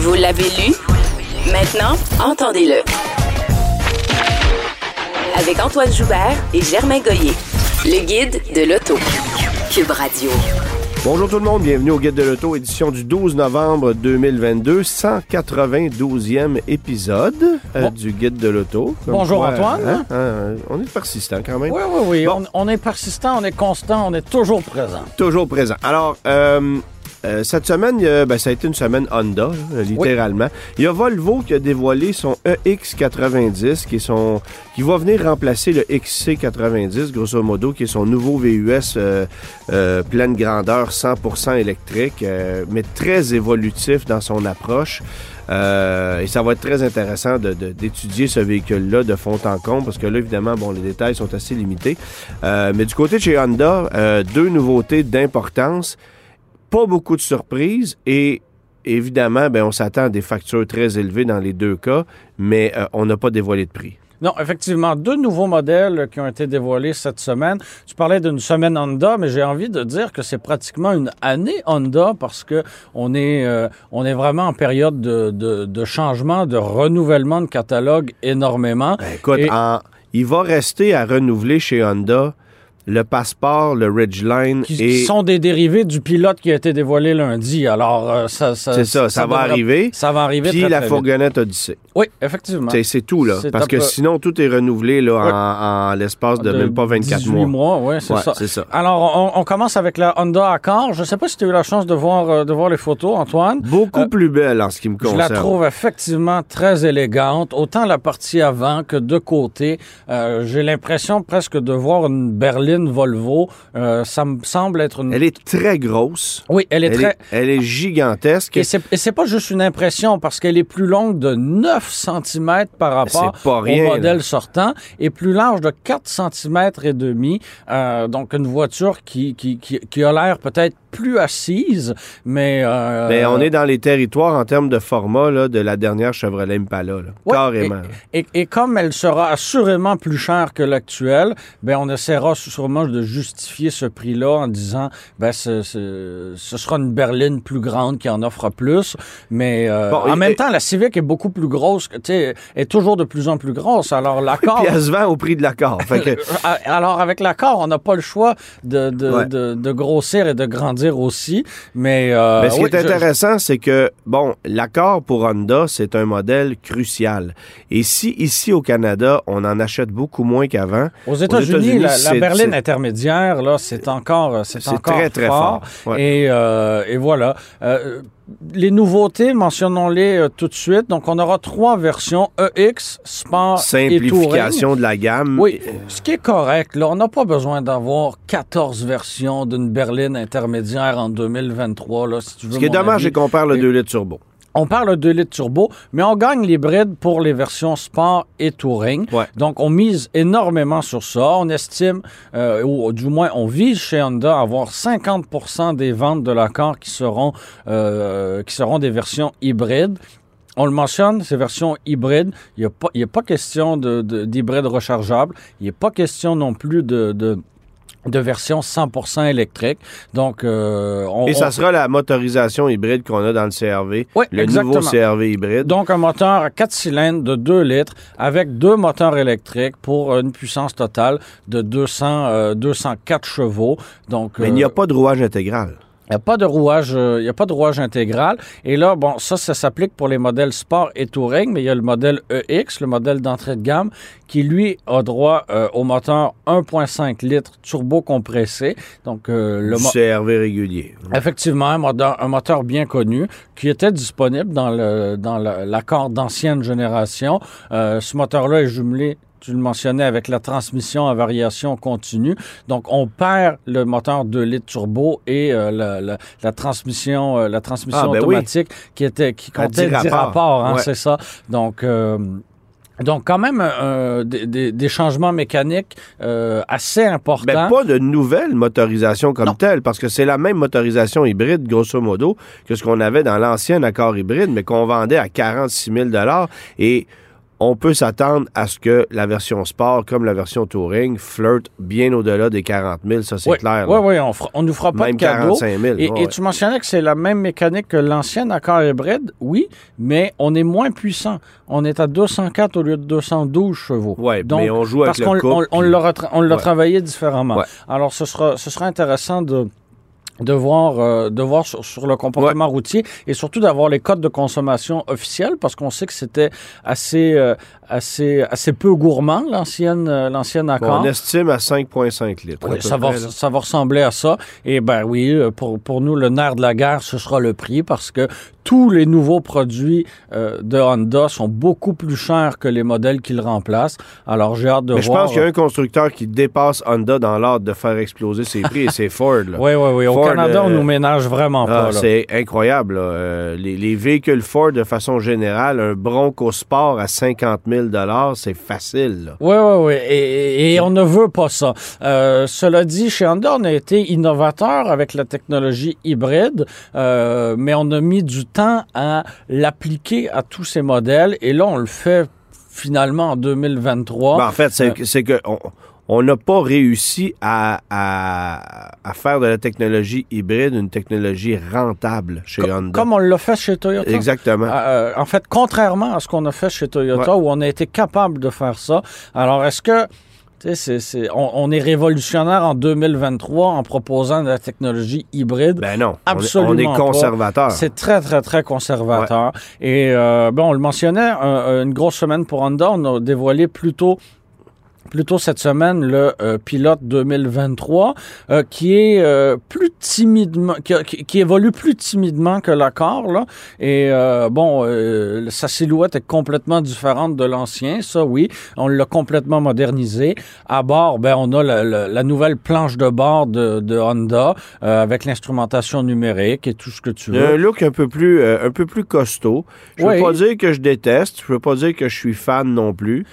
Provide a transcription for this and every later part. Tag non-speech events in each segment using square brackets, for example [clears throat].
Vous l'avez lu? Maintenant, entendez-le. Avec Antoine Joubert et Germain Goyer. Le guide de l'auto. Cube Radio. Bonjour tout le monde, bienvenue au Guide de l'Auto, édition du 12 novembre 2022, 192e épisode euh, Bon. du Guide de l'Auto. Bonjour, quoi, Antoine. hein, hein, on est persistant quand même. Oui, oui, oui. Bon. On, on est persistant, on est constant, on est toujours présent. Toujours présent. Alors, euh, euh, cette semaine, ben, ça a été une semaine Honda, littéralement. Il y a Volvo qui a dévoilé son E EX90, qui, est son, qui va venir remplacer le XC90, grosso modo, qui est son nouveau VUS euh, euh, pleine grandeur, 100% électrique, euh, mais très évolutif dans son approche. Euh, et ça va être très intéressant de- de- d'étudier ce véhicule-là de fond en comble, parce que là, évidemment, bon, les détails sont assez limités. Euh, mais du côté de chez Honda, euh, deux nouveautés d'importance, pas beaucoup de surprises et évidemment, ben, on s'attend à des factures très élevées dans les deux cas, mais euh, on n'a pas dévoilé de prix. Non, effectivement, deux nouveaux modèles qui ont été dévoilés cette semaine. Tu parlais d'une semaine Honda, mais j'ai envie de dire que c'est pratiquement une année Honda parce que on est, euh, on est vraiment en période de, de, de changement, de renouvellement de catalogue énormément. Ben, écoute, Et- en- il va rester à renouveler chez Honda le passeport, le Ridgeline qui, et qui sont des dérivés du pilote qui a été dévoilé lundi. Alors, euh, ça, ça, c'est ça, ça, va arriver. Ça va arriver Puis très, la très vite. fourgonnette Odyssey. Oui, effectivement. C'est- C'est tout, là. Parce que peu- sinon, tout est renouvelé là, en, en l'espace de, même pas 24 18 mois. mois, ouais, c'est Ouais, ça. c'est ça. Alors, on, on commence avec la Honda Accord. Je ne sais pas si tu as eu la chance de voir, euh, de voir les photos, Antoine. Beaucoup Euh, plus belle en ce qui me Je concerne. la trouve effectivement très élégante, autant la partie avant que de côté. J'ai l'impression presque de voir une berline Volvo. Euh, ça me semble être une... Elle est très grosse. Oui, elle est Elle très... est, elle est gigantesque. Et c'est c'est pas juste une impression parce qu'elle est plus longue de 9 cm par rapport rien, au là. modèle sortant et plus large de 4 cm et demi. Euh, donc une voiture qui, qui, qui, qui a l'air peut-être plus assise, mais... euh, Mais on est dans les territoires en termes de format là, de la dernière Chevrolet Impala. là. Ouais, Carrément. Et, et comme elle sera assurément plus chère que l'actuelle, ben on essaiera sûrement de justifier ce prix-là en disant ben ce, ce, ce sera une berline plus grande qui en offre plus. Mais euh, Bon, en et- même temps, la Civic est beaucoup plus grosse, tu sais, est toujours de plus en plus grosse. Alors [laughs] l'accord. Puis elle se vend au prix de l'accord. Que, [laughs] Alors, avec l'accord, on n'a pas le choix de, de, Ouais. de, de grossir et de grandir aussi. Mais, euh, mais ce qui oui, est je- intéressant, c'est que, bon, l'accord pour Honda, c'est un modèle crucial. Et si ici au Canada, on en achète beaucoup moins qu'avant, Aux États-Unis, la, la berline intermédiaire, là, c'est encore, c'est c'est encore très, très fort. fort. Ouais. Et, euh, et voilà. Euh, les nouveautés, mentionnons-les euh, tout de suite. Donc, on aura trois versions EX, Sport et. Simplification de la gamme. Oui, ce qui est correct. Là, on n'a pas besoin d'avoir 14 versions d'une berline intermédiaire en 2023. Là, si tu veux Ce qui est dommage, c'est qu'on perd le Et- 2 litres turbo. On parle de litres turbo, mais on gagne l'hybride pour les versions sport et touring. Ouais. Donc, on mise énormément sur ça. On estime, euh, ou du moins, on vise chez Honda avoir 50% des ventes de l'accord qui seront, euh, qui seront des versions hybrides. On le mentionne, ces versions hybrides, il n'y a, a pas question de- de- d'hybride rechargeable. Il n'est pas question non plus de, de, de version 100% électrique. Donc, euh, on, Et ça on- sera la motorisation hybride qu'on a dans le CRV. Oui, le exactement. nouveau CRV hybride. Donc, un moteur à 4 cylindres de 2 litres avec deux moteurs électriques pour une puissance totale de 200, euh, 204 chevaux. Donc, Mais il n'y a euh, pas de rouage intégral. Il n'y a pas de rouage, euh, il y a pas de rouage intégral. Et là, bon, ça, ça s'applique pour les modèles Sport et Touring, mais il y a le modèle EX, le modèle d'entrée de gamme, qui lui a droit euh, au moteur 1.5 litres turbo compressé. Donc, euh, le CRV régulier. Effectivement, un moteur, un moteur bien connu qui était disponible dans le dans l'accord d'ancienne génération. Euh, ce moteur-là est jumelé tu le mentionnais, avec la transmission à variation continue. Donc, on perd le moteur 2 litres turbo et euh, la, la- la transmission, euh, la transmission Ah, ben oui. automatique qui était qui comptait 10 10 rapports. rapports, hein, Ouais. c'est ça. Donc, euh, donc quand même euh, des, des- des changements mécaniques euh, assez importants. Ben, pas de nouvelle motorisation comme Non. telle, parce que c'est la même motorisation hybride, grosso modo, que ce qu'on avait dans l'ancien accord hybride, mais qu'on vendait à 46 000 Et on peut s'attendre à ce que la version sport, comme la version touring, flirte bien au-delà des 40 000, ça c'est oui, clair. Oui, là. oui, on, fera- on nous fera pas Même de cadeau. 45 000. Et, ouais. et tu mentionnais que c'est la même mécanique que l'ancien accord hybride, oui, mais on est moins puissant. On est à 204 au lieu de 212 chevaux. Donc, mais on joue avec parce qu'on le on, couple, on puis- l'a retra- on l'a Ouais. travaillé différemment. Ouais. Alors, ce sera, ce sera intéressant de de voir, euh, de voir sur, sur le comportement routier et surtout d'avoir les codes de consommation officiels parce qu'on sait que c'était assez, euh, assez, assez peu gourmand, l'ancienne, euh, l'ancienne accord. On estime à 5,5 litres. Oui, ça, va, près, ça va ressembler à ça. Et ben oui, euh, pour, pour nous, le nerf de la guerre, ce sera le prix parce que tous les nouveaux produits euh, de Honda sont beaucoup plus chers que les modèles qu'ils remplacent. Alors, j'ai hâte de Mais je voir. pense qu'il y a un constructeur qui dépasse Honda dans l'art de faire exploser ses prix, et c'est [laughs] Ford. Là. Oui, oui, oui. Au Canada, on nous ménage vraiment Ah, pas. c'est incroyable. là. Les, les véhicules Ford, de façon générale, un Bronco Sport à 50 000 c'est facile. là. Oui, oui, oui. Et, et on ne veut pas ça. Euh, cela dit, chez Honda, on a été innovateur avec la technologie hybride, euh, mais on a mis du temps à l'appliquer à tous ces modèles. Et là, on le fait finalement en 2023. Ben, en fait, c'est Euh, que- c'est que on- on n'a pas réussi à, à- à faire de la technologie hybride une technologie rentable chez Honda. Comme on l'a fait chez Toyota. Exactement. Euh, en fait, contrairement à ce qu'on a fait chez Toyota, où on a été capable de faire ça. Alors, est-ce que c'est- on, on est révolutionnaire en 2023 en proposant de la technologie hybride? ben non, on est- absolument on est, conservateur. C'est très, très, très conservateur. Et euh, bon, on le mentionnait, un- une grosse semaine pour Honda. On a dévoilé plutôt cette semaine le euh, pilote 2023 euh, qui est euh, plus timidement qui, évolue plus timidement que l'accord là et euh, bon euh, sa silhouette est complètement différente de l'ancien ça oui on l'a complètement modernisé à bord ben on a la, la- la nouvelle planche de bord de, de Honda avec l'instrumentation numérique et tout ce que tu a un veux look un peu plus, un peu plus costaud. Je Oui. veux pas dire que je déteste, je veux pas dire que je suis fan non plus,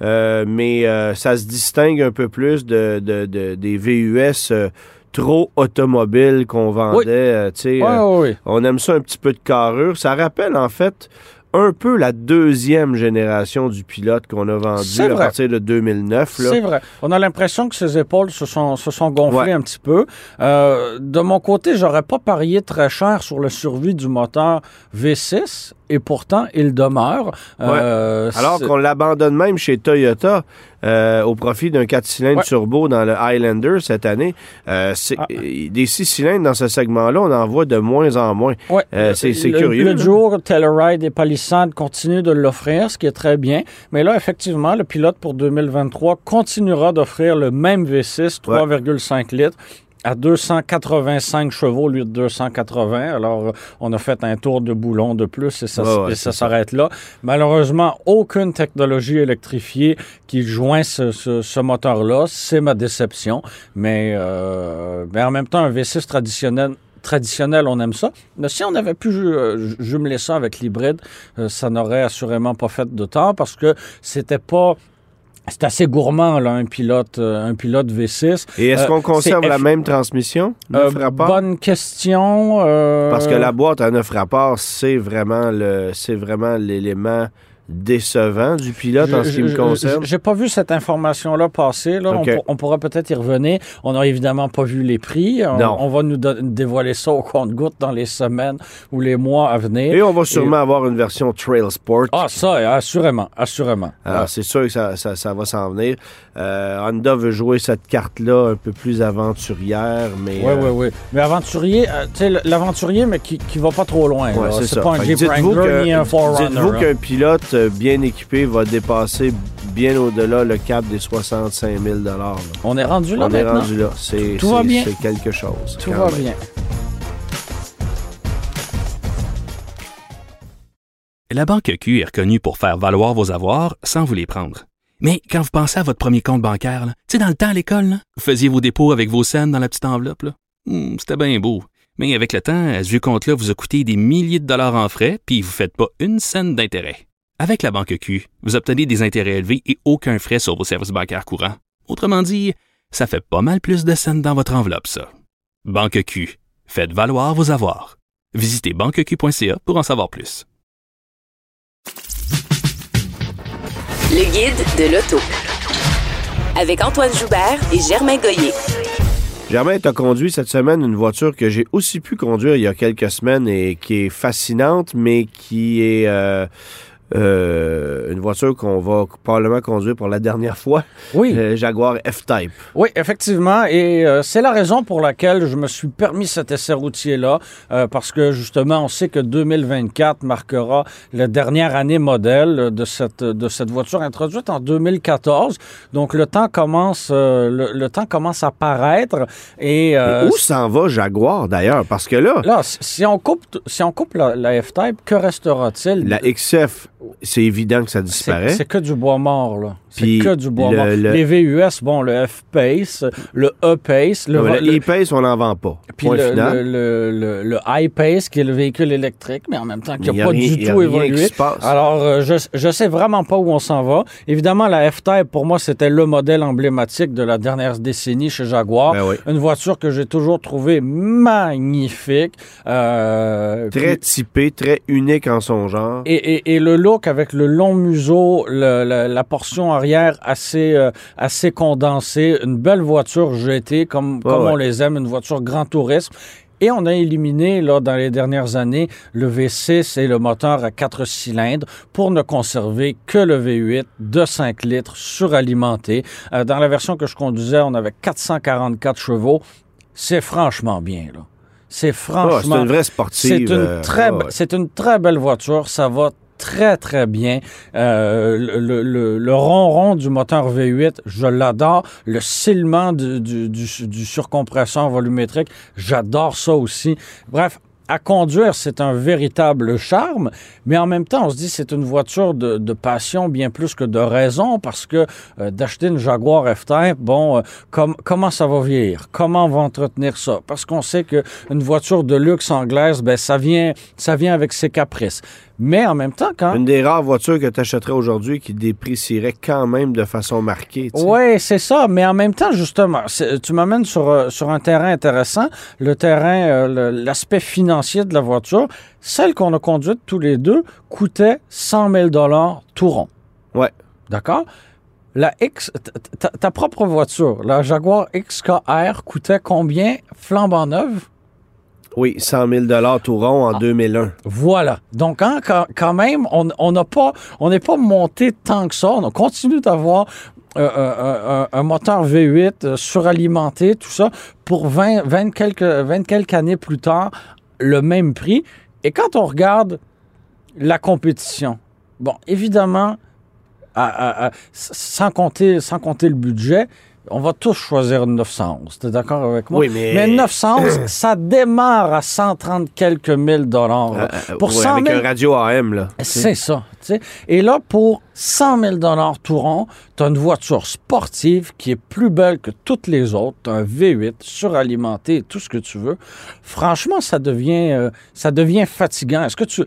mais euh, ça se distingue un peu plus de, de- de- des VUS euh, trop automobiles qu'on vendait. Oui. euh, Ouais, euh, ouais, ouais. on aime ça un petit peu de carrure. Ça rappelle en fait un peu la deuxième génération du pilote qu'on a vendu à partir de 2009. là. C'est vrai. On a l'impression que ses épaules se sont, se sont gonflées Ouais. un petit peu. Euh, de mon côté, j'aurais pas parié très cher sur le survie du moteur V6 et pourtant il demeure. Euh, Alors qu'on l'abandonne même chez Toyota euh, au profit d'un 4 cylindres Ouais. turbo dans le Highlander cette année. Euh, Ah. euh, Des 6 cylindres dans ce segment-là, on en voit de moins en moins. Ouais. Euh, c'est- curieux, Le jour, Telluride et Palisade continuent de l'offrir, ce qui est très bien. Mais là, effectivement, le pilote pour 2023 continuera d'offrir le même V6 3,5 litres à 285 chevaux au lieu de 280. Alors, euh, on a fait un tour de boulon de plus et ça, ouais, ça s'arrête là. Malheureusement, aucune technologie électrifiée qui joint ce, ce- ce moteur-là. C'est ma déception. Mais, euh, mais en même temps, un V6 traditionnel traditionnel, on aime ça. Mais si on avait pu euh, ju- jumeler ça avec l'hybride, euh, ça n'aurait assurément pas fait de tort parce que c'était pas c'est assez gourmand, là, un pilote, euh, un pilote V6. Et est-ce Euh, qu'on conserve la même transmission? Euh, rapports? bonne question. euh, Parce que la boîte à 9 rapports, c'est vraiment le c'est vraiment l'élément décevant du pilote en ce qui Je- me concerne? J'ai pas vu cette information-là passer. Là. On OK. pour- On, pourra peut-être y revenir. On n'a évidemment pas vu les prix. On, Non. on va nous dévoiler ça au compte-goutte dans les semaines ou les mois à venir. Et on va sûrement avoir une version Trail Sport. Ah, ça, assurément, assurément. Alors, c'est sûr que ça, ça- ça va s'en venir. Euh, Honda veut jouer cette carte-là un peu plus aventurière, mais... Oui, euh, oui, oui. Mais aventurier, euh, tu sais, l'aventurier, mais qui, qui va pas trop loin. ouais, c'est pas un Jeep Wrangler que- ni un Forerunner. Dites-vous hein. qu'un pilote euh, bien équipé va dépasser bien au-delà le cap des 65 000 là. On est rendu là On est rendu là. C'est, Tout va c'est- bien? c'est quelque chose. Tout va même. bien. La Banque Q est reconnue pour faire valoir vos avoirs sans vous les prendre. Mais quand vous pensez à votre premier compte bancaire, tu sais, dans le temps à l'école, là, vous faisiez vos dépôts avec vos scènes dans la petite enveloppe. là. Hmm, C'était bien beau. Mais avec le temps, à ce compte-là vous a coûté des milliers de dollars en frais, puis vous ne faites pas une scène d'intérêt. Avec la banque Q, vous obtenez des intérêts élevés et aucun frais sur vos services bancaires courants. Autrement dit, ça fait pas mal plus de scènes dans votre enveloppe, ça. Banque Q. Faites valoir vos avoirs. Visitez banqueq.ca pour en savoir plus. Le guide de l'auto. Avec Antoine Joubert et Germain Goyer. Germain, tu as conduit cette semaine une voiture que j'ai aussi pu conduire il y a quelques semaines et qui est fascinante, mais qui est euh, euh, une voiture qu'on va probablement conduire pour la dernière fois. Oui. Le Jaguar F-Type. Oui, effectivement. Et euh, c'est la raison pour laquelle je me suis permis cet essai routier-là, euh, parce que justement, on sait que 2024 marquera la dernière année modèle de cette, de cette voiture introduite en 2014. Donc, le temps commence, euh, le, le temps commence à paraître. Et, euh, Où s'en va Jaguar d'ailleurs? Parce que là, là, si si on coupe, si on coupe la, la F-Type, que restera-t-il? la XF, c'est évident que ça disparaît. c'est que du bois mort, là. C'est que du bois le- mort. le- Les VUS, bon, le F-Pace, le E-Pace, le, Le, le- e-Pace, on n'en vend pas. Puis Point le, iPace, qui est le véhicule électrique, mais en même temps qui n'a pas rien- du tout évolué. Alors, euh, je, je sais vraiment pas où on s'en va. Évidemment, la F-Type, pour moi, c'était le modèle emblématique de la dernière décennie chez Jaguar. Ben oui. Une voiture que j'ai toujours trouvée magnifique. Euh, Très puis- typé, très unique en son genre. et, et, et le look avec le long museau, le- la, la portion arrière assez, euh, assez condensée, une belle voiture GT comme, comme ouais. on les aime, une voiture grand tourisme. Et on a éliminé, là, dans les dernières années, le V6 et le moteur à quatre cylindres pour ne conserver que le V8 de 5 litres suralimenté. Euh, dans la version que je conduisais, on avait 444 chevaux. C'est franchement bien, là. C'est franchement... c'est une vraie sportive. C'est une, euh, très, ouais. c'est une très belle voiture. Ça va très, très bien. Euh, le, le- le ronron du moteur V8, je l'adore. Le silement du, surcompresseur volumétrique, j'adore ça aussi. Bref, à conduire, c'est un véritable charme, mais en même temps, on se dit c'est une voiture de, passion bien plus que de raison, parce que euh, d'acheter une Jaguar F-Type, bon, euh, com- comment ça va vieillir? Comment on va entretenir ça? Parce qu'on sait que une voiture de luxe anglaise, ben ça vient, ça vient avec ses caprices. Mais en même temps, quand Une des rares voitures que tu achèterais aujourd'hui qui déprécierait quand même de façon marquée. Oui, c'est ça. Mais en même temps, justement, tu m'amènes sur, euh, sur un terrain intéressant, le terrain, euh, l'aspect financier de la voiture. Celle qu'on a conduite tous les deux coûtait 100 000 tout rond. Ouais. D'accord? La X, ta, ta propre voiture, la Jaguar XKR coûtait combien? Flambant neuve? Oui, 100 000 tout rond Ah. en 2001. Voilà. Donc, hein, quand, quand même, on on n'a pas, on n'est pas monté tant que ça. On continue d'avoir euh, euh, un, un moteur V8 euh, suralimenté, tout ça, pour 20, 20, quelques, 20 quelques années plus tard, le même prix. Et quand on regarde la compétition, bon, évidemment, à- à- à- sans, compter, sans compter le budget, on va tous choisir une 911. Tu es d'accord avec moi? Oui, mais- Mais 911, [clears throat] ça démarre à 130 quelques mille dollars. là. Euh, Pour ouais, 100 avec 000 un radio AM, là. c'est ça. Et là, pour 100 000 tout rond, tu as une voiture sportive qui est plus belle que toutes les autres. Tu un V8 suralimenté, tout ce que tu veux. Franchement, ça devient, euh, ça devient fatigant. Est-ce que tu.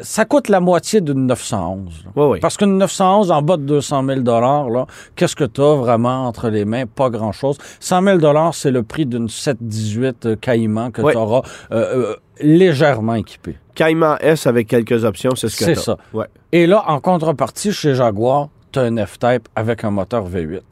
Ça coûte la moitié d'une 911. là? Oui, oui. Parce qu'une 911 en bas de 200 000 là, qu'est-ce que tu as vraiment entre les mains? Pas grand-chose. 100 000 c'est le prix d'une 718 euh, Caïman que Ouais. tu auras euh, euh, légèrement équipée. Caïman S avec quelques options, c'est ce que C'est ça. Ouais. Et là, en contrepartie, chez Jaguar, tu as un F-Type avec un moteur V8.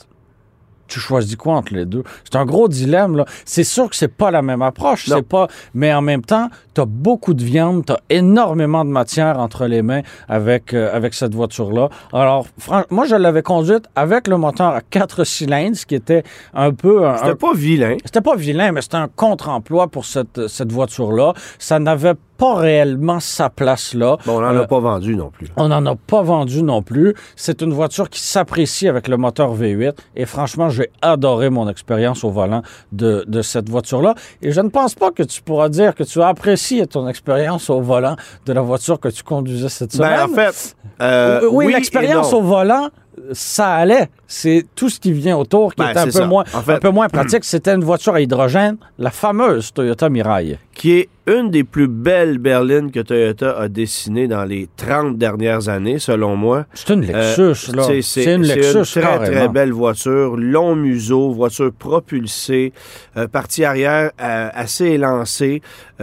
Tu choisis quoi entre les deux? C'est un gros dilemme, là. C'est sûr que c'est pas la même approche, Non. c'est pas... Mais en même temps, tu as beaucoup de viande, tu as énormément de matière entre les mains avec, euh, avec cette voiture-là. Alors, fran- moi, je l'avais conduite avec le moteur à quatre cylindres, ce qui était un peu... un- C'était un- pas vilain. c'était pas vilain, mais c'était un contre-emploi pour cette, cette voiture-là. Ça n'avait pas réellement sa place là. Bon, on n'en Euh, a pas vendu non plus. on n'en a pas vendu non plus. C'est une voiture qui s'apprécie avec le moteur V8. Et franchement, j'ai adoré mon expérience au volant de, de cette voiture-là. Et je ne pense pas que tu pourras dire que tu as apprécié ton expérience au volant de la voiture que tu conduisais cette semaine. Ben, en fait, euh, oui, oui et l'expérience au volant, ça allait. C'est tout ce qui vient autour qui Ben, est un peu, ça. moins, En fait- un peu moins pratique. C'était une voiture à hydrogène, la fameuse Toyota Mirai. qui est une des plus belles berlines que Toyota a dessinées dans les 30 dernières années, selon moi. C'est une Lexus, Euh, là. c'est- une Lexus, très, très carrément. belle voiture. Long museau, voiture propulsée, euh, partie arrière euh, assez élancée,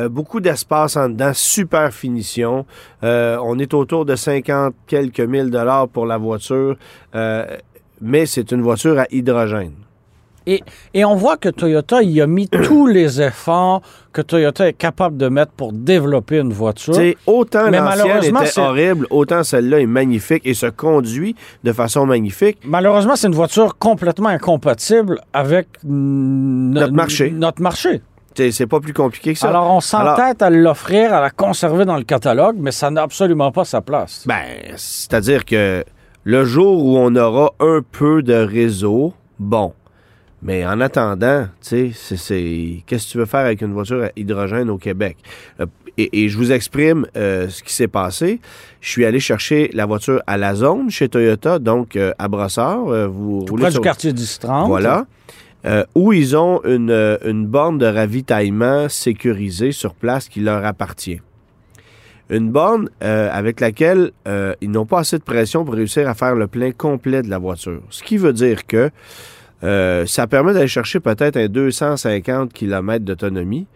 beaucoup d'espace en dedans, super finition. On est autour de 50 quelques mille dollars pour la voiture, mais c'est une voiture à hydrogène. Et, et on voit que Toyota y a mis [coughs] tous les efforts que Toyota est capable de mettre pour développer une voiture. Tu sais, autant Mais l'ancienne était c'est- horrible, autant celle-là est magnifique et se conduit de façon magnifique. Malheureusement, c'est une voiture complètement incompatible avec Notre marché. Notre marché. C'est pas plus compliqué que ça. Alors, on s'entête à l'offrir, à la conserver dans le catalogue, mais ça n'a absolument pas sa place. Ben, c'est-à-dire que le jour où on aura un peu de réseau, bon. Mais en attendant, tu sais, c'est- qu'est-ce que tu veux faire avec une voiture à hydrogène au Québec? Euh, Et, et je vous exprime euh, ce qui s'est passé. Je suis allé chercher la voiture à la zone chez Toyota, donc euh, à Brossard. Euh, vous Tout roulez près sur- du quartier 1030. Voilà. Euh, où ils ont une, une borne de ravitaillement sécurisée sur place qui leur appartient. Une borne euh, avec laquelle euh, ils n'ont pas assez de pression pour réussir à faire le plein complet de la voiture. Ce qui veut dire que euh, ça permet d'aller chercher peut-être un 250 km d'autonomie,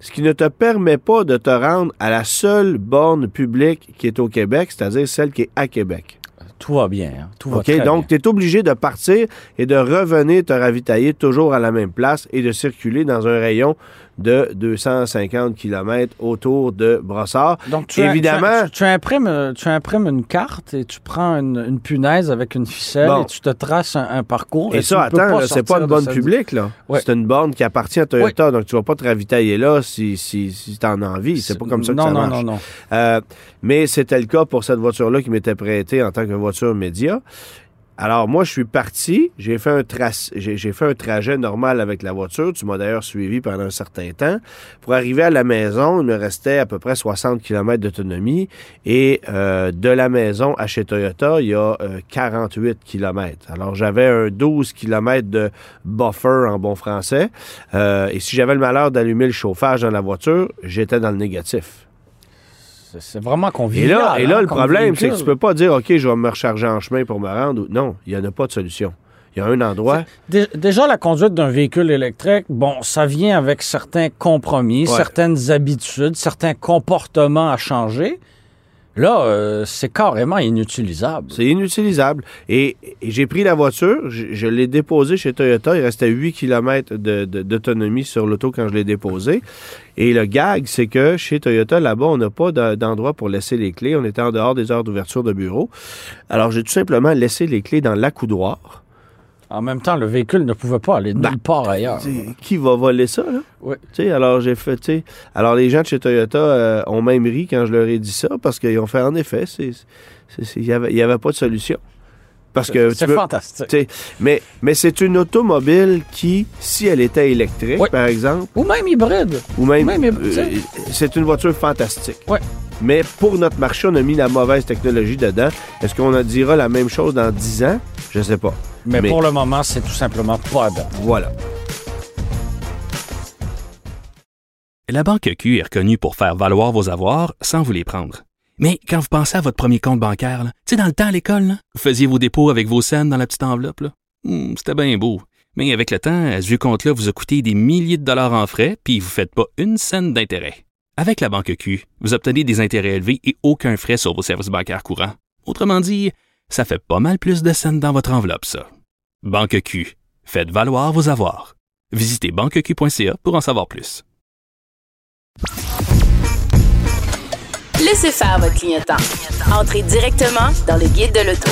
ce qui ne te permet pas de te rendre à la seule borne publique qui est au Québec, c'est-à-dire celle qui est à Québec. Tout va bien. hein. Tout va OK, très donc bien. tu es obligé de partir et de revenir te ravitailler toujours à la même place et de circuler dans un rayon de 250 km autour de Brossard. Donc, tu, évidemment- tu, tu imprimes, euh, tu imprimes une carte et tu prends une, une punaise avec une ficelle Bon. et tu te traces un, un parcours. Et, ça, ne attends, c'est pas une cette- publique, là. Ouais. C'est une borne qui appartient à Toyota, donc tu vas pas te ravitailler là si, si, si tu en as envie. C'est pas comme ça que non, ça non, marche. Non, non, Euh, mais c'était le cas pour cette voiture-là qui m'était prêtée en tant que voiture média. Alors, moi, je suis parti. J'ai fait un trajet normal avec la voiture. Tu m'as d'ailleurs suivi pendant un certain temps. Pour arriver à la maison, il me restait à peu près 60 km d'autonomie. Et euh, de la maison à chez Toyota, il y a euh, 48 km. Alors, j'avais un 12 km de buffer en bon français. Euh, et si j'avais le malheur d'allumer le chauffage dans la voiture, j'étais dans le négatif. C'est- vraiment Et convivial. là, et là hein, le problème, c'est que tu peux pas dire, OK, je vais me recharger en chemin pour me rendre. Non, il n'y en a pas de solution. Il y a un endroit. Dé- Déjà, la conduite d'un véhicule électrique, bon, ça vient avec certains compromis, Ouais. certaines habitudes, certains comportements à changer. Là, euh, c'est carrément inutilisable. C'est inutilisable. Et, j'ai pris la voiture, je, l'ai déposée chez Toyota. Il restait 8 km de- de- d'autonomie sur l'auto quand je l'ai déposée. Et le gag, c'est que chez Toyota, là-bas, on n'a pas de- d'endroit pour laisser les clés. On était en dehors des heures d'ouverture de bureau. Alors, j'ai tout simplement laissé les clés dans l'accoudoir. En même temps, le véhicule ne pouvait pas aller nulle part ailleurs. Qui va voler ça, là? Ouais. Tu sais, alors j'ai fait, tu sais, alors les gens de chez Toyota euh, ont même ri quand je leur ai dit ça parce qu'ils ont fait en effet, il n'y avait, avait pas de solution. Parce que C'est fantastique. mais, mais c'est une automobile qui, si elle était électrique, Oui. par exemple, Ou même hybride. ou même, Oui, euh, c'est une voiture fantastique. Ouais. Mais pour notre marché, on a mis la mauvaise technologie dedans. Est-ce qu'on en dira la même chose dans 10 ans? Je sais pas. Mais, Mais- pour le moment, c'est tout simplement pas dedans. Voilà. La Banque Q est reconnue pour faire valoir vos avoirs sans vous les prendre. Mais quand vous pensez à votre premier compte bancaire, tu sais, dans le temps à l'école, vous faisiez vos dépôts avec vos scènes dans la petite enveloppe. là. Hmm, C'était bien beau. Mais avec le temps, à ce vieux compte-là vous a coûté des milliers de dollars en frais, puis vous ne faites pas une scène d'intérêt. Avec la Banque Q, vous obtenez des intérêts élevés et aucun frais sur vos services bancaires courants. Autrement dit, ça fait pas mal plus de scènes dans votre enveloppe, ça. Banque Q. Faites valoir vos avoirs. Visitez banqueq.ca pour en savoir plus. Laissez faire votre clientèle. Entrez directement dans le guide de l'auto.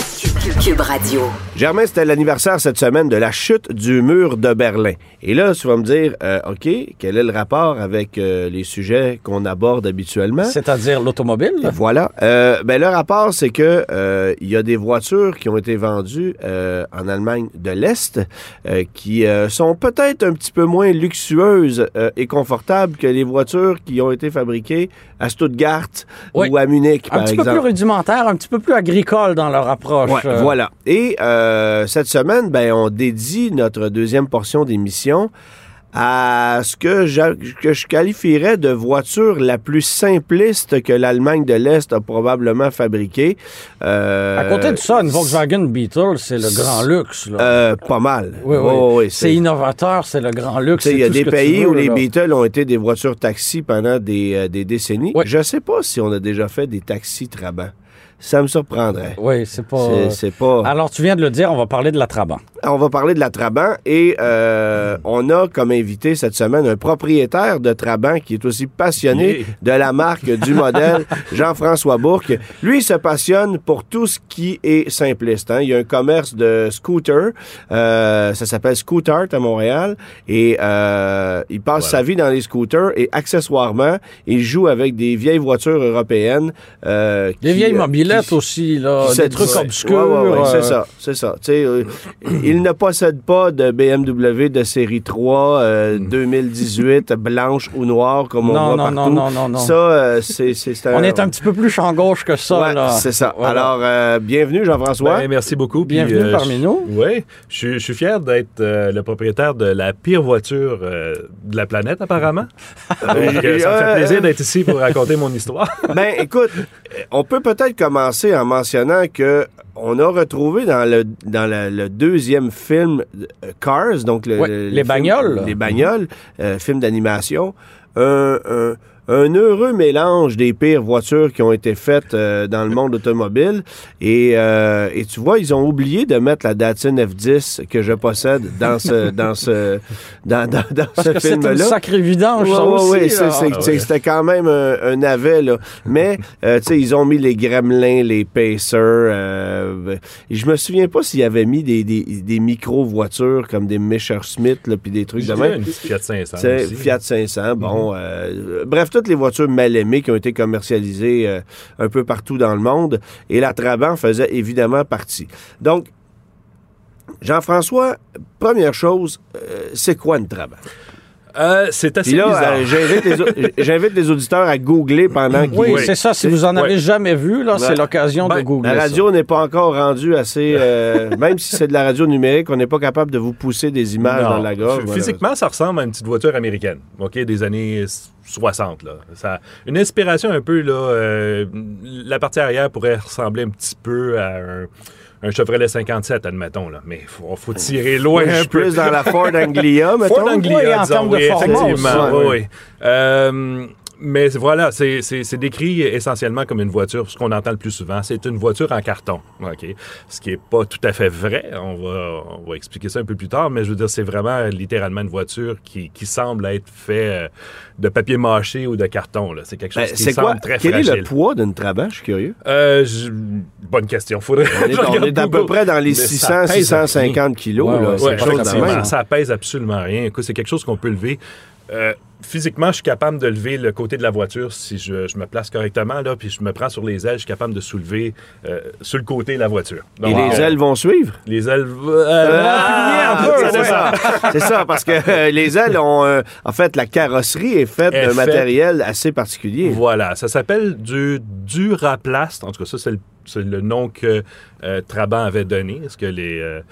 Cube Radio. Germain, c'était l'anniversaire cette semaine de la chute du mur de Berlin. Et là, tu vas me dire, euh, OK, quel est le rapport avec euh, les sujets qu'on aborde habituellement? C'est-à-dire l'automobile? Voilà. Euh, ben, le rapport, c'est que euh, il y a des voitures qui ont été vendues euh, en Allemagne de l'Est euh, qui euh, sont peut-être un petit peu moins luxueuses euh, et confortables que les voitures qui ont été fabriquées à Stuttgart Oui. ou à Munich, Un par petit exemple. peu plus rudimentaire, un petit peu plus agricole dans leur approche. Ouais, euh. Voilà. Et euh, cette semaine, ben, on dédie notre deuxième portion d'émission à ce que, je qualifierais de voiture la plus simpliste que l'Allemagne de l'Est a probablement fabriquée. Euh, À côté de ça, une Volkswagen Beetle, c'est le grand luxe. là. euh, pas mal. oui, oui. C'est innovateur, c'est le grand luxe. Il y a des pays veux, où les. Beatles ont été des voitures taxis pendant des, euh, des décennies. Je sais pas si on a déjà fait des taxis Trabant. Ça me surprendrait. Oui, c'est pas. C'est pas. Alors, tu viens de le dire, on va parler de la Trabant. On va parler de la Trabant et euh, on a comme invité cette semaine un propriétaire de Trabant qui est aussi passionné de la marque, du modèle, [laughs] Jean-François Bourque. Lui, il se passionne pour tout ce qui est simpliste. hein. Il y a un commerce de scooters, euh, ça s'appelle Scootart à Montréal et euh, il passe sa vie dans les scooters et accessoirement, il joue avec des vieilles voitures européennes. euh, Des vieilles mobilettes aussi, là, des trucs obscurs. Ouais, ouais, ouais, c'est ça, c'est ça. [clears throat] Il ne possède pas de BMW de série 3 euh, 2018 blanche ou noire comme on Non, voit non, partout. non, non, non, non. Ça, euh, c'est [laughs] On est un petit peu plus champ gauche que ça, Ouais, là. c'est ça. Voilà. Alors, euh, bienvenue Jean-François. Ben, merci beaucoup. puis, Bienvenue parmi nous. Oui, je, suis- je suis fier d'être euh, le propriétaire de la pire voiture euh, de la planète, apparemment. [laughs] Donc, euh, ça me fait plaisir d'être ici pour raconter mon histoire. [laughs] Ben, écoute, on peut peut-être commencer en mentionnant que on a retrouvé dans le dans le, le deuxième film euh, Cars, donc le, les film- bagnoles. les bagnoles, euh, film d'animation, un, un- un heureux mélange des pires voitures qui ont été faites euh, dans le monde automobile. Et, euh, et tu vois, ils ont oublié de mettre la Datsun F10 que je possède dans ce [laughs] dans ce dans, dans, dans Parce ce que c'est une film-là. sacrée vidange, Ouais, ça ouais, aussi. ouais, c'est- là. c'est- Ah, c'est- ouais. C'était quand même un, un navet, là. Mais, euh, tu sais, ils ont mis les gremlins, les pacers. euh, je me souviens pas s'ils avaient mis des, des, des micro-voitures comme des Messerschmitt, là, puis des trucs de même. Fiat 500 Tu sais, aussi. Fiat 500, bon, euh, bref, toutes les voitures mal aimées qui ont été commercialisées euh, un peu partout dans le monde, et la Trabant faisait évidemment partie. Donc, Jean-François, première chose, euh, c'est quoi une Trabant? Euh, c'est assez Puis là, bizarre. euh, [laughs] j'invite les, auditeurs à googler pendant qu'ils... Oui, Oui. c'est ça. Si vous en avez Ouais. jamais vu, là, c'est l'occasion de Ben, googler La radio n'est pas encore rendue assez... euh, [laughs] même si c'est de la radio numérique, on n'est pas capable de vous pousser des images Non. dans la gorge. Physiquement, ça ressemble à une petite voiture américaine, OK, des années 60. Là. Ça, une inspiration un peu, là, euh, la partie arrière pourrait ressembler un petit peu à un, un Chevrolet 57, admettons, là. mais il faut, faut tirer loin un suis peu. plus dans la Ford Anglia, [laughs] mettons. Ford Anglia, Oui, en disons, termes de oui, format effectivement, aussi. oui. Euh, mais voilà, c'est décrit essentiellement comme une voiture, ce qu'on entend le plus souvent, c'est une voiture en carton, ok? Ce qui est pas tout à fait vrai. On va on va expliquer ça un peu plus tard, mais je veux dire, c'est vraiment littéralement une voiture qui, qui semble être fait euh, de papier mâché ou de carton. là. C'est quelque chose Ben, qui c'est semble quoi? très Quel fragile. est le poids d'une Trabant? Je suis curieux. Euh, je- Bonne question. Faudrait. On est, on à peu près dans les Mais ça 600, pèse à 650 kilos. Ouais, là. ouais, C'est Ouais, quelque chose de effectivement, même. ça pèse absolument rien. Écoute, c'est quelque chose qu'on peut lever. Euh, physiquement, je suis capable de lever le côté de la voiture si je, je me place correctement, là, puis je me prends sur les ailes, je suis capable de soulever euh, sur le côté la voiture. Et les euh, ailes vont suivre? Les ailes... euh, Ah, peu, c'est ça. Parce que euh, les ailes ont... en fait, la carrosserie est faite d'un matériel assez particulier. Voilà, ça s'appelle du Duraplast. En tout cas, ça, c'est le, nom que Trabant avait donné. Que les...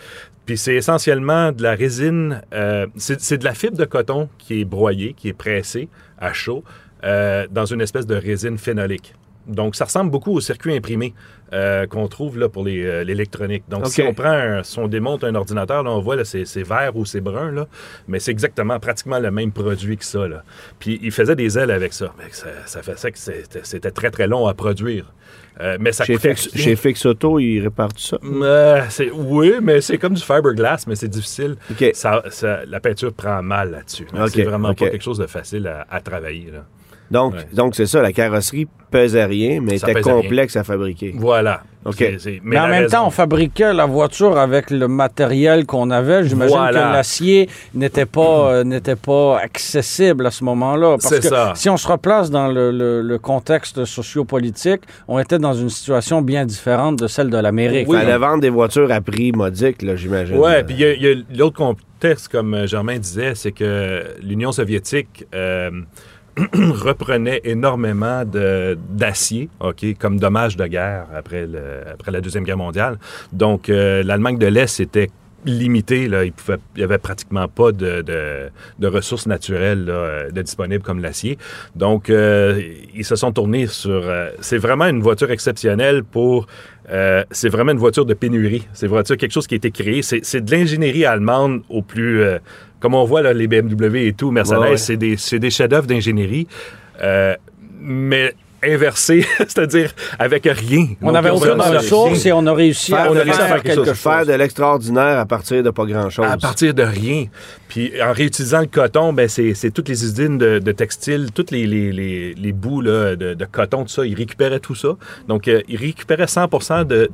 puis c'est essentiellement de la résine, euh, c'est c'est de la fibre de coton qui est broyée, qui est pressée à chaud euh, dans une espèce de résine phénolique. Donc ça ressemble beaucoup au circuit imprimé euh, qu'on trouve là pour euh, l'électronique. Donc si on prend, un- si on démonte un ordinateur, là, on voit là, c'est, vert ou c'est brun là, mais c'est exactement pratiquement le même produit que ça là. Puis il faisait des ailes avec ça, mais ça, ça faisait que c'était, très très long à produire. Euh, mais ça Chez Fix, chez Fix Auto, ils réparent tout ça? euh, oui, mais c'est comme du fiberglass, mais c'est difficile. Ça, ça- la peinture prend mal là-dessus. C'est vraiment pas quelque chose de facile à, à travailler. Là. Donc, Ouais. donc c'est ça, la carrosserie pesait rien, mais Ça était rien. complexe à fabriquer. Voilà. OK. C'est- c'est- Mais, en la même raison- temps, on fabriquait la voiture avec le matériel qu'on avait. J'imagine Voilà. que l'acier n'était pas, euh, n'était pas accessible à ce moment-là. Parce C'est que ça. si on se replace dans le, le- le contexte sociopolitique, on était dans une situation bien différente de celle de l'Amérique. Il fallait vendre des voitures à prix modique, là, j'imagine. Ouais, puis il y a- il y a, l'autre contexte, comme euh, Germain disait, c'est que l'Union soviétique euh, [clears throat] reprenait énormément d'acier, ok, comme dommage de guerre après, après la deuxième guerre mondiale. Donc euh, l'Allemagne de l'Est était limité, là, il pouvait, il y avait pratiquement pas de, ressources naturelles disponibles comme l'acier. Donc euh, ils se sont tournés sur. euh, c'est vraiment une voiture exceptionnelle pour. c'est vraiment une voiture de pénurie. C'est quelque chose qui a été créé. C'est de l'ingénierie allemande au plus. Comme on voit là, les BMW et tout, Mercedes, Ouais, ouais. c'est des, c'est des chefs-d'œuvre d'ingénierie. euh, mais inversés, [laughs] c'est-à-dire avec rien. On Donc, ont aucune ressource et on a réussi Faire à de on a réussi à faire faire quelque chose. chose. Faire de l'extraordinaire à partir de pas grand-chose. À partir de rien. Puis en réutilisant le coton, ben c'est c'est toutes les usines de, de textiles, tous les, les, les, les bouts là, de, de coton, tout ça, ils récupéraient tout ça. Donc, euh, ils récupéraient 100% de,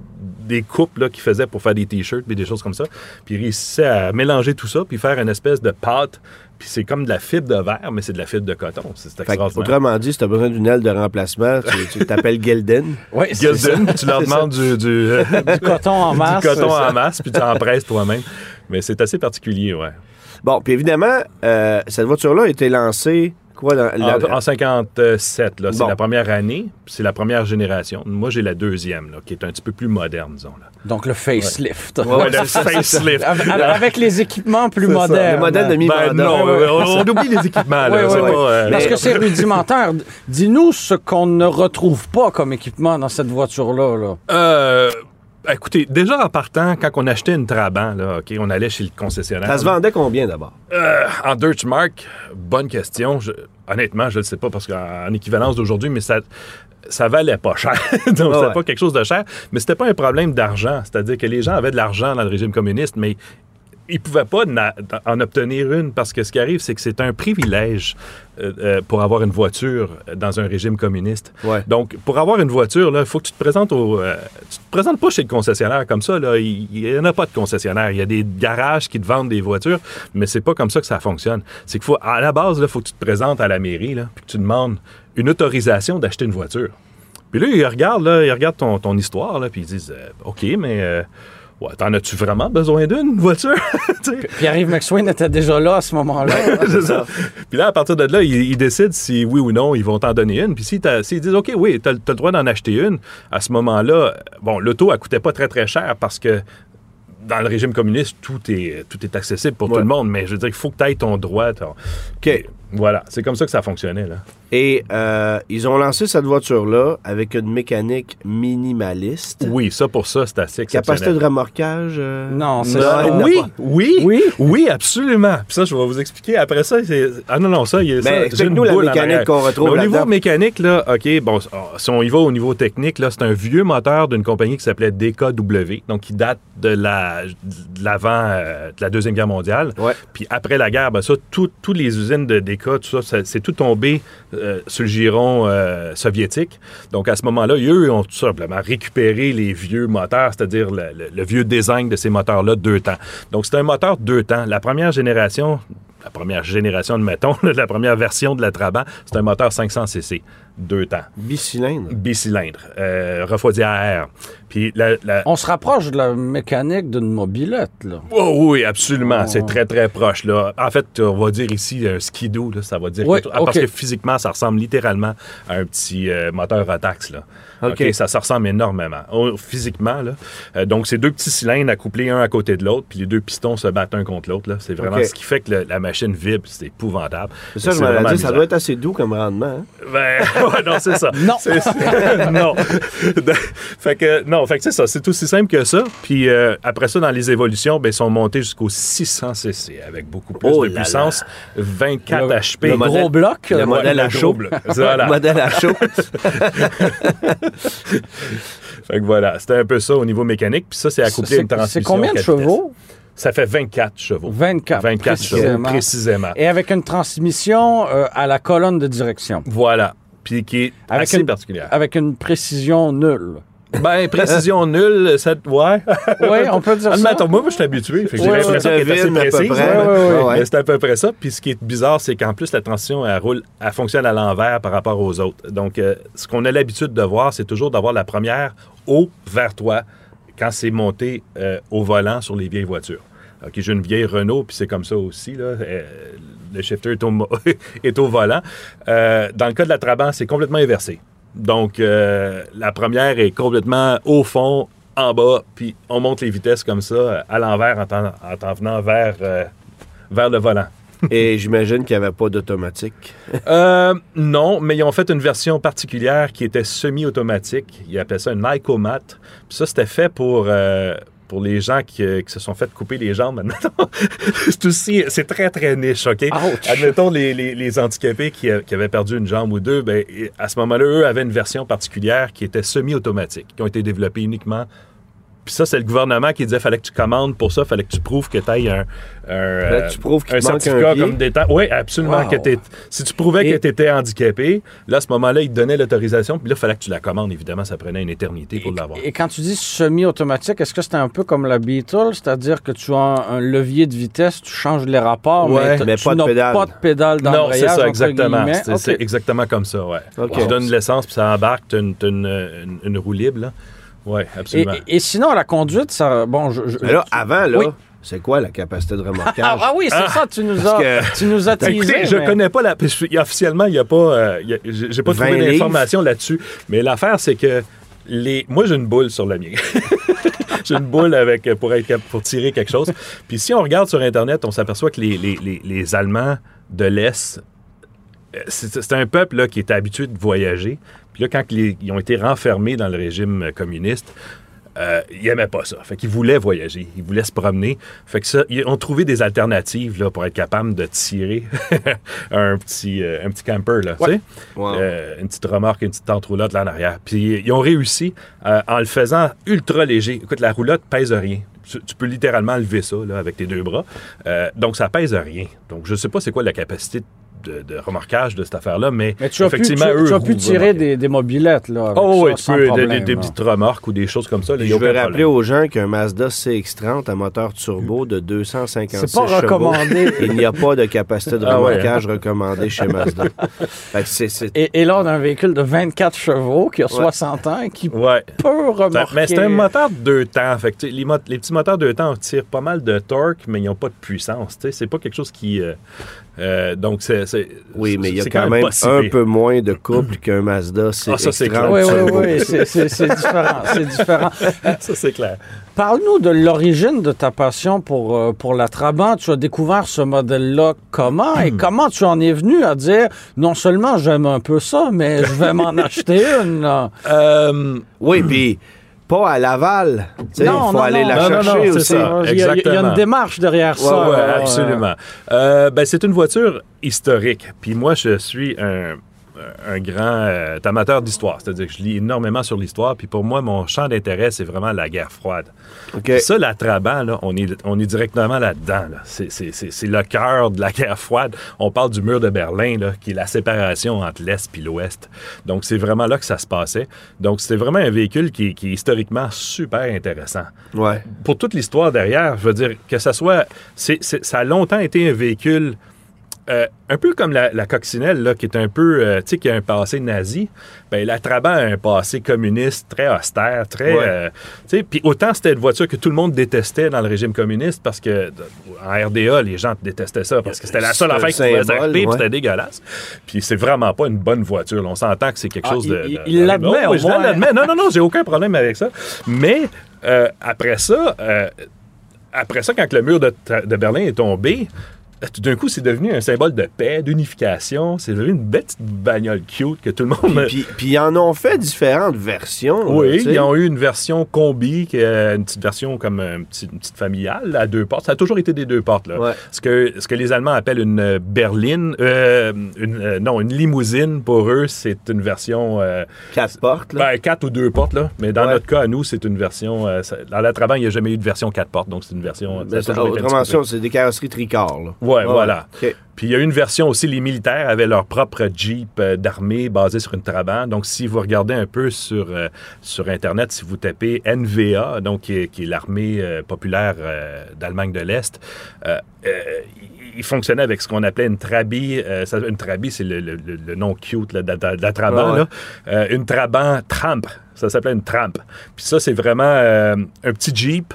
des coupes là, qu'ils faisaient pour faire des t-shirts et des choses comme ça. Puis ils réussissaient à mélanger tout ça, puis faire une espèce de pâte. Puis c'est comme de la fibre de verre, mais c'est de la fibre de coton. C'est extraordinaire. autrement dit, si tu as besoin d'une aile de remplacement, tu tu t'appelles Gilden. [laughs] Oui, c'est ça. Tu leur demandes du, du, [laughs] Du coton en [laughs] masse. du coton en masse, puis tu en presses toi-même. Mais c'est assez particulier, ouais. Bon, puis évidemment, euh, cette voiture-là a été lancée, quoi, dans la- En, en 57, là, c'est la première année, puis c'est la première génération. Moi, j'ai la deuxième, là, qui est un petit peu plus moderne, disons. Là. Donc le facelift. Ouais, le facelift. Avec, avec les équipements plus modernes. le modèle de Ben mi-mandat. non, ouais, ouais. on, oublie les équipements, là. Ouais, ouais, pas, euh, Parce que c'est rudimentaire. Dis-nous ce qu'on ne retrouve pas comme équipement dans cette voiture-là. Là. euh, écoutez, déjà en partant, quand on achetait une Trabant, là, OK, on allait chez le concessionnaire. Ça se vendait combien d'abord? Euh, en Deutschmark, bonne question. Je- honnêtement, je ne le sais pas parce qu'en en équivalence d'aujourd'hui, mais ça ça valait pas cher. [laughs] Donc, Ah c'était ouais. pas quelque chose de cher. Mais c'était pas un problème d'argent. C'est-à-dire que les gens avaient de l'argent dans le régime communiste, mais ils pouvaient pas en obtenir une parce que ce qui arrive, c'est que c'est un privilège euh, euh, pour avoir une voiture dans un régime communiste. Ouais. Donc, pour avoir une voiture, il faut que tu te présentes au. euh, tu te présentes pas chez le concessionnaire comme ça. là. Il n'y en a pas de concessionnaire. Il y a des garages qui te vendent des voitures, mais c'est pas comme ça que ça fonctionne. C'est qu'il faut, à la base, il faut que tu te présentes à la mairie, là, puis que tu demandes une autorisation d'acheter une voiture. Puis là, ils regardent, là, ils regardent ton, ton histoire, là, puis ils disent euh, OK, mais. Ouais, t'en as-tu vraiment besoin d'une voiture? [laughs] Tu sais? Pierre-Yves McSwain était déjà là à ce moment-là. C'est ça. Puis là, à partir de là, ils, ils décident si oui ou non ils vont t'en donner une. Puis si t'as- s'ils disent OK, oui, tu as, le droit d'en acheter une, à ce moment-là, bon, l'auto, elle coûtait pas très, très cher parce que dans le régime communiste, tout est, tout est accessible pour Ouais. tout le monde. Mais je veux dire, il faut que tu aies ton droit. ton- OK. Voilà, c'est comme ça que ça fonctionnait. Là. Et euh, ils ont lancé cette voiture-là avec une mécanique minimaliste. Oui, ça pour ça, c'est assez exceptionnel. Capacité de remorquage? euh, Non, c'est Non, ça. oui, oui, Oui? oui, absolument. Puis ça, je vais vous expliquer. Après ça, c'est... Ah non, non, ça, il y a Ben, explique-nous une la mécanique qu'on retrouve Mais Au niveau mécanique, là, OK, bon, si on y va au niveau technique, là, c'est un vieux moteur d'une compagnie qui s'appelait DKW, donc qui date de la de l'avant euh, de la Deuxième Guerre mondiale. Ouais. Puis après la guerre, ben ça, tout- toutes les usines de C'est tout tombé euh, sur le giron euh, soviétique. Donc à ce moment-là, eux ont tout simplement récupéré les vieux moteurs, c'est-à-dire le vieux design de ces moteurs-là deux temps. Donc c'est un moteur deux temps. La première génération, la première génération, admettons, [laughs] la première version de la Trabant, c'est un moteur 500 cc, deux temps, Bicylindre. bicylindre, euh, refroidi à air. Puis la- la, On se rapproche de la mécanique d'une mobilette. Là. Oh, oui, absolument. Oh. C'est très, très proche. Là. En fait, on va dire ici un skidoo, là, ça va dire Oui. Ah, Parce que physiquement, ça ressemble littéralement à un petit euh, moteur Rotax. Là. OK. OK, ça se ressemble énormément. Oh, physiquement, là. Euh, donc, c'est deux petits cylindres accouplés un à côté de l'autre, puis les deux pistons se battent un contre l'autre. là. C'est vraiment ce qui fait que le- la machine vibre. C'est épouvantable. C'est ça, je me dit, ça doit être assez doux comme rendement. hein? Ben, [laughs] [laughs] ouais, non, c'est ça. Non. C'est- c'est- [laughs] non. fait que, non, fait que c'est ça. C'est aussi simple que ça. Puis euh, après ça, dans les évolutions, ben, ils sont montés jusqu'au 600 cc avec beaucoup plus Oh de là puissance. 24 Le- HP. le gros bloc. Le euh, modèle [laughs] le à chaud. Le modèle à chaud. Fait que voilà, c'était un peu ça au niveau mécanique. Puis ça, c'est C'est une transmission. c'est combien de chevaux? Ça fait 24 chevaux. 24, 24 chevaux, précisément. précisément. Et avec une transmission euh, à la colonne de direction. Voilà. Puis qui est Avec assez une- particulière. Avec une précision nulle. Ben, précision [laughs] nulle, ça... Ouais. Oui, on peut dire ça. Admettons, moi, moi, je suis habitué. Fait que j'ai Ouais, l'impression qu'elle est assez précise. près. ouais. Ouais, ouais, ouais. Mais C'est à peu près ça. Puis ce qui est bizarre, c'est qu'en plus, la transition, elle roule, elle fonctionne à l'envers par rapport aux autres. Donc, euh, ce qu'on a l'habitude de voir, c'est toujours d'avoir la première haut vers toi quand c'est monté euh, au volant sur les vieilles voitures. OK, j'ai une vieille Renault, puis c'est comme ça aussi. Là. Euh, le shifter est au, [laughs] est au volant. Euh, dans le cas de la Trabant, c'est complètement inversé. Donc, euh, la première est complètement au fond, en bas, puis on monte les vitesses comme ça, euh, à l'envers, en t'en en t'en venant vers, euh, vers le volant. [laughs] Et j'imagine qu'il n'y avait pas d'automatique. Euh, non, mais ils ont fait une version particulière qui était semi-automatique. Ils appelaient ça un Icomat. Puis ça, c'était fait pour, euh, pour les gens qui, euh, qui se sont fait couper les jambes. [laughs] admettons. c'est aussi, c'est très, très niche, OK? Ouch. Admettons, les, les- les handicapés qui, euh, qui avaient perdu une jambe ou deux, ben, à ce moment-là, eux avaient une version particulière qui était semi-automatique, qui ont été développées uniquement puis ça, c'est le gouvernement qui disait fallait que tu commandes pour ça, fallait que tu prouves que tu ailles un, un, tu prouves qu'il un un certificat pied. comme détent. Oui, absolument. Wow. Que t'es- si tu prouvais Et- que tu étais handicapé, là, à ce moment-là, ils te donnaient l'autorisation, puis là, il fallait que tu la commandes. Évidemment, ça prenait une éternité pour l'avoir. Et quand tu dis semi-automatique, est-ce que c'est un peu comme la Beetle, c'est-à-dire que tu as un, un levier de vitesse, tu changes les rapports, Ouais. mais, tu pas de n'as pédale. pas de pédale Non, d'embrayage. c'est ça, entre exactement. guillemets. C'est exactement comme ça, ouais. OK. Tu donnes l'essence, puis ça embarque, tu as une, t'as une, une- une roue libre, là. Oui, Et, absolument. et- et sinon, la conduite, ça. Bon, je. je- Mais là, avant, là, Oui. c'est quoi la capacité de remorquage? Ah, ah oui, c'est Ah. ça, tu nous as, que- tu nous as teasé, écoutez, je mais- connais pas la. Officiellement, il y a pas. euh, j'ai pas 20 trouvé d'informations là-dessus. Mais l'affaire, c'est que les. Moi, j'ai une boule sur la mienne. [laughs] j'ai une boule avec euh, pour être cap- pour tirer quelque chose. Puis si on regarde sur Internet, on s'aperçoit que les, les- les- les Allemands de l'Est, c'est un peuple là, qui était habitué de voyager. Puis là, quand les- ils ont été renfermés dans le régime euh, communiste, euh, ils n'aimaient pas ça. Fait qu'ils voulaient voyager, ils voulaient se promener. Fait que ça, ils ont trouvé des alternatives là, pour être capables de tirer [laughs] un petit, euh, un petit camper, là, tu sais. Wow. Euh, une petite remorque, une petite tente roulotte là en arrière. Puis ils ont réussi en le faisant ultra léger. Écoute, la roulotte pèse rien. Tu, tu peux littéralement lever ça là, avec tes deux bras. Donc ça pèse rien. Donc je sais pas c'est quoi la capacité de, de remorquage de cette affaire-là, mais, Mais tu as pu, tu, effectivement, eux tu as pu tirer des, des mobilettes, là. avec Oh ça, oui, tu peux, des- problème, des, des là. petites remorques ou des choses comme ça. là, Je veux rappeler problème. aux gens qu'un Mazda CX-30 à moteur turbo de 256 C'est pas chevaux, recommandé. il n'y a pas de capacité de Ah ouais, remorquage recommandée chez Mazda. Et, et là, on a un véhicule de 24 chevaux qui a 60 ans et qui Ouais. peut remorquer. Mais c'est un moteur de deux temps. Fait que, les, petits moteurs de deux temps tirent pas mal de torque, mais ils n'ont pas de puissance. C'est pas quelque chose qui. euh, euh, donc, c'est. oui, mais il y a quand même un peu moins de couple qu'un Mazda CX-30 Ah, ça, c'est clair. Oui, oui, oui, c'est- différent. C'est différent. [laughs] Ça, c'est clair. Parle-nous de l'origine de ta passion pour, euh, pour la Trabant. Tu as découvert ce modèle-là comment et comment tu en es venu à dire non seulement j'aime un peu ça, mais je vais m'en [laughs] acheter une. Euh, Oui, puis pas à Laval. Il Non, faut non, aller non. la Non, non, chercher non, c'est aussi. ça. Il y, a, il y a exactement. une démarche derrière Ouais, ça. ouais, absolument. Euh, ben, c'est une voiture historique. Puis moi, je suis un, un grand euh, amateur d'histoire. C'est-à-dire que je lis énormément sur l'histoire. Puis pour moi, mon champ d'intérêt, c'est vraiment la guerre froide. OK. Puis ça, la là, on, est, on est directement là-dedans. Là. C'est, c'est- c'est- c'est le cœur de la guerre froide. On parle du mur de Berlin, là, qui est la séparation entre l'Est et l'Ouest. Donc, c'est vraiment là que ça se passait. Donc, c'était vraiment un véhicule qui, qui est historiquement super intéressant Ouais. pour toute l'histoire derrière, je veux dire, que ça soit. c'est- c'est- ça a longtemps été un véhicule. Euh, un peu comme la, la coccinelle, là, qui est un peu, euh, tu sais, qui a un passé nazi, ben, la Trabant a un passé communiste très austère, très, Ouais. euh, tu sais, puis autant c'était une voiture que tout le monde détestait dans le régime communiste parce que en RDA, les gens détestaient ça parce que c'était la seule affaire qui pouvait c'était dégueulasse. Puis c'est vraiment pas une bonne voiture. là. On s'entend que c'est quelque Ah, chose de... il- de- il de- l'admet, Oh, je l'admets. Non, non, non, j'ai aucun problème avec ça. Mais après ça, après ça, quand le mur de, de Berlin est tombé, tout d'un coup, c'est devenu un symbole de paix, d'unification. C'est devenu une bête bagnole cute que tout le monde... Puis, puis ils en ont fait différentes versions. Oui, ils ont eu une version combi, qui est une petite version comme petit- une petite familiale à deux portes. Ça a toujours été des deux portes. Là. Ouais. Ce, que, ce que les Allemands appellent une euh, berline, euh, une, euh, non, une limousine, pour eux, c'est une version euh, Quatre portes, là. ben, quatre ou deux portes. Là. Mais dans Ouais. notre cas, à nous, c'est une version... euh, ça- dans la il n'y a jamais eu de version quatre portes, donc c'est une version... ça ça- autrement c'est des carrosseries tricorps, là. Ouais, voilà. OK. Puis il y a une version aussi, les militaires avaient leur propre Jeep euh, d'armée basé sur une Trabant. Donc, si vous regardez un peu sur, euh, sur Internet, si vous tapez NVA, donc qui est, qui est l'armée euh, populaire euh, d'Allemagne de l'Est, il- fonctionnait avec ce qu'on appelait une Trabi. euh, une Trabi, c'est le, le- le- nom cute là, de, de- de la Trabant. Ouais, ouais. Euh, une Trabant Tramp. Ça s'appelait une Tramp. Puis ça, c'est vraiment euh, un petit Jeep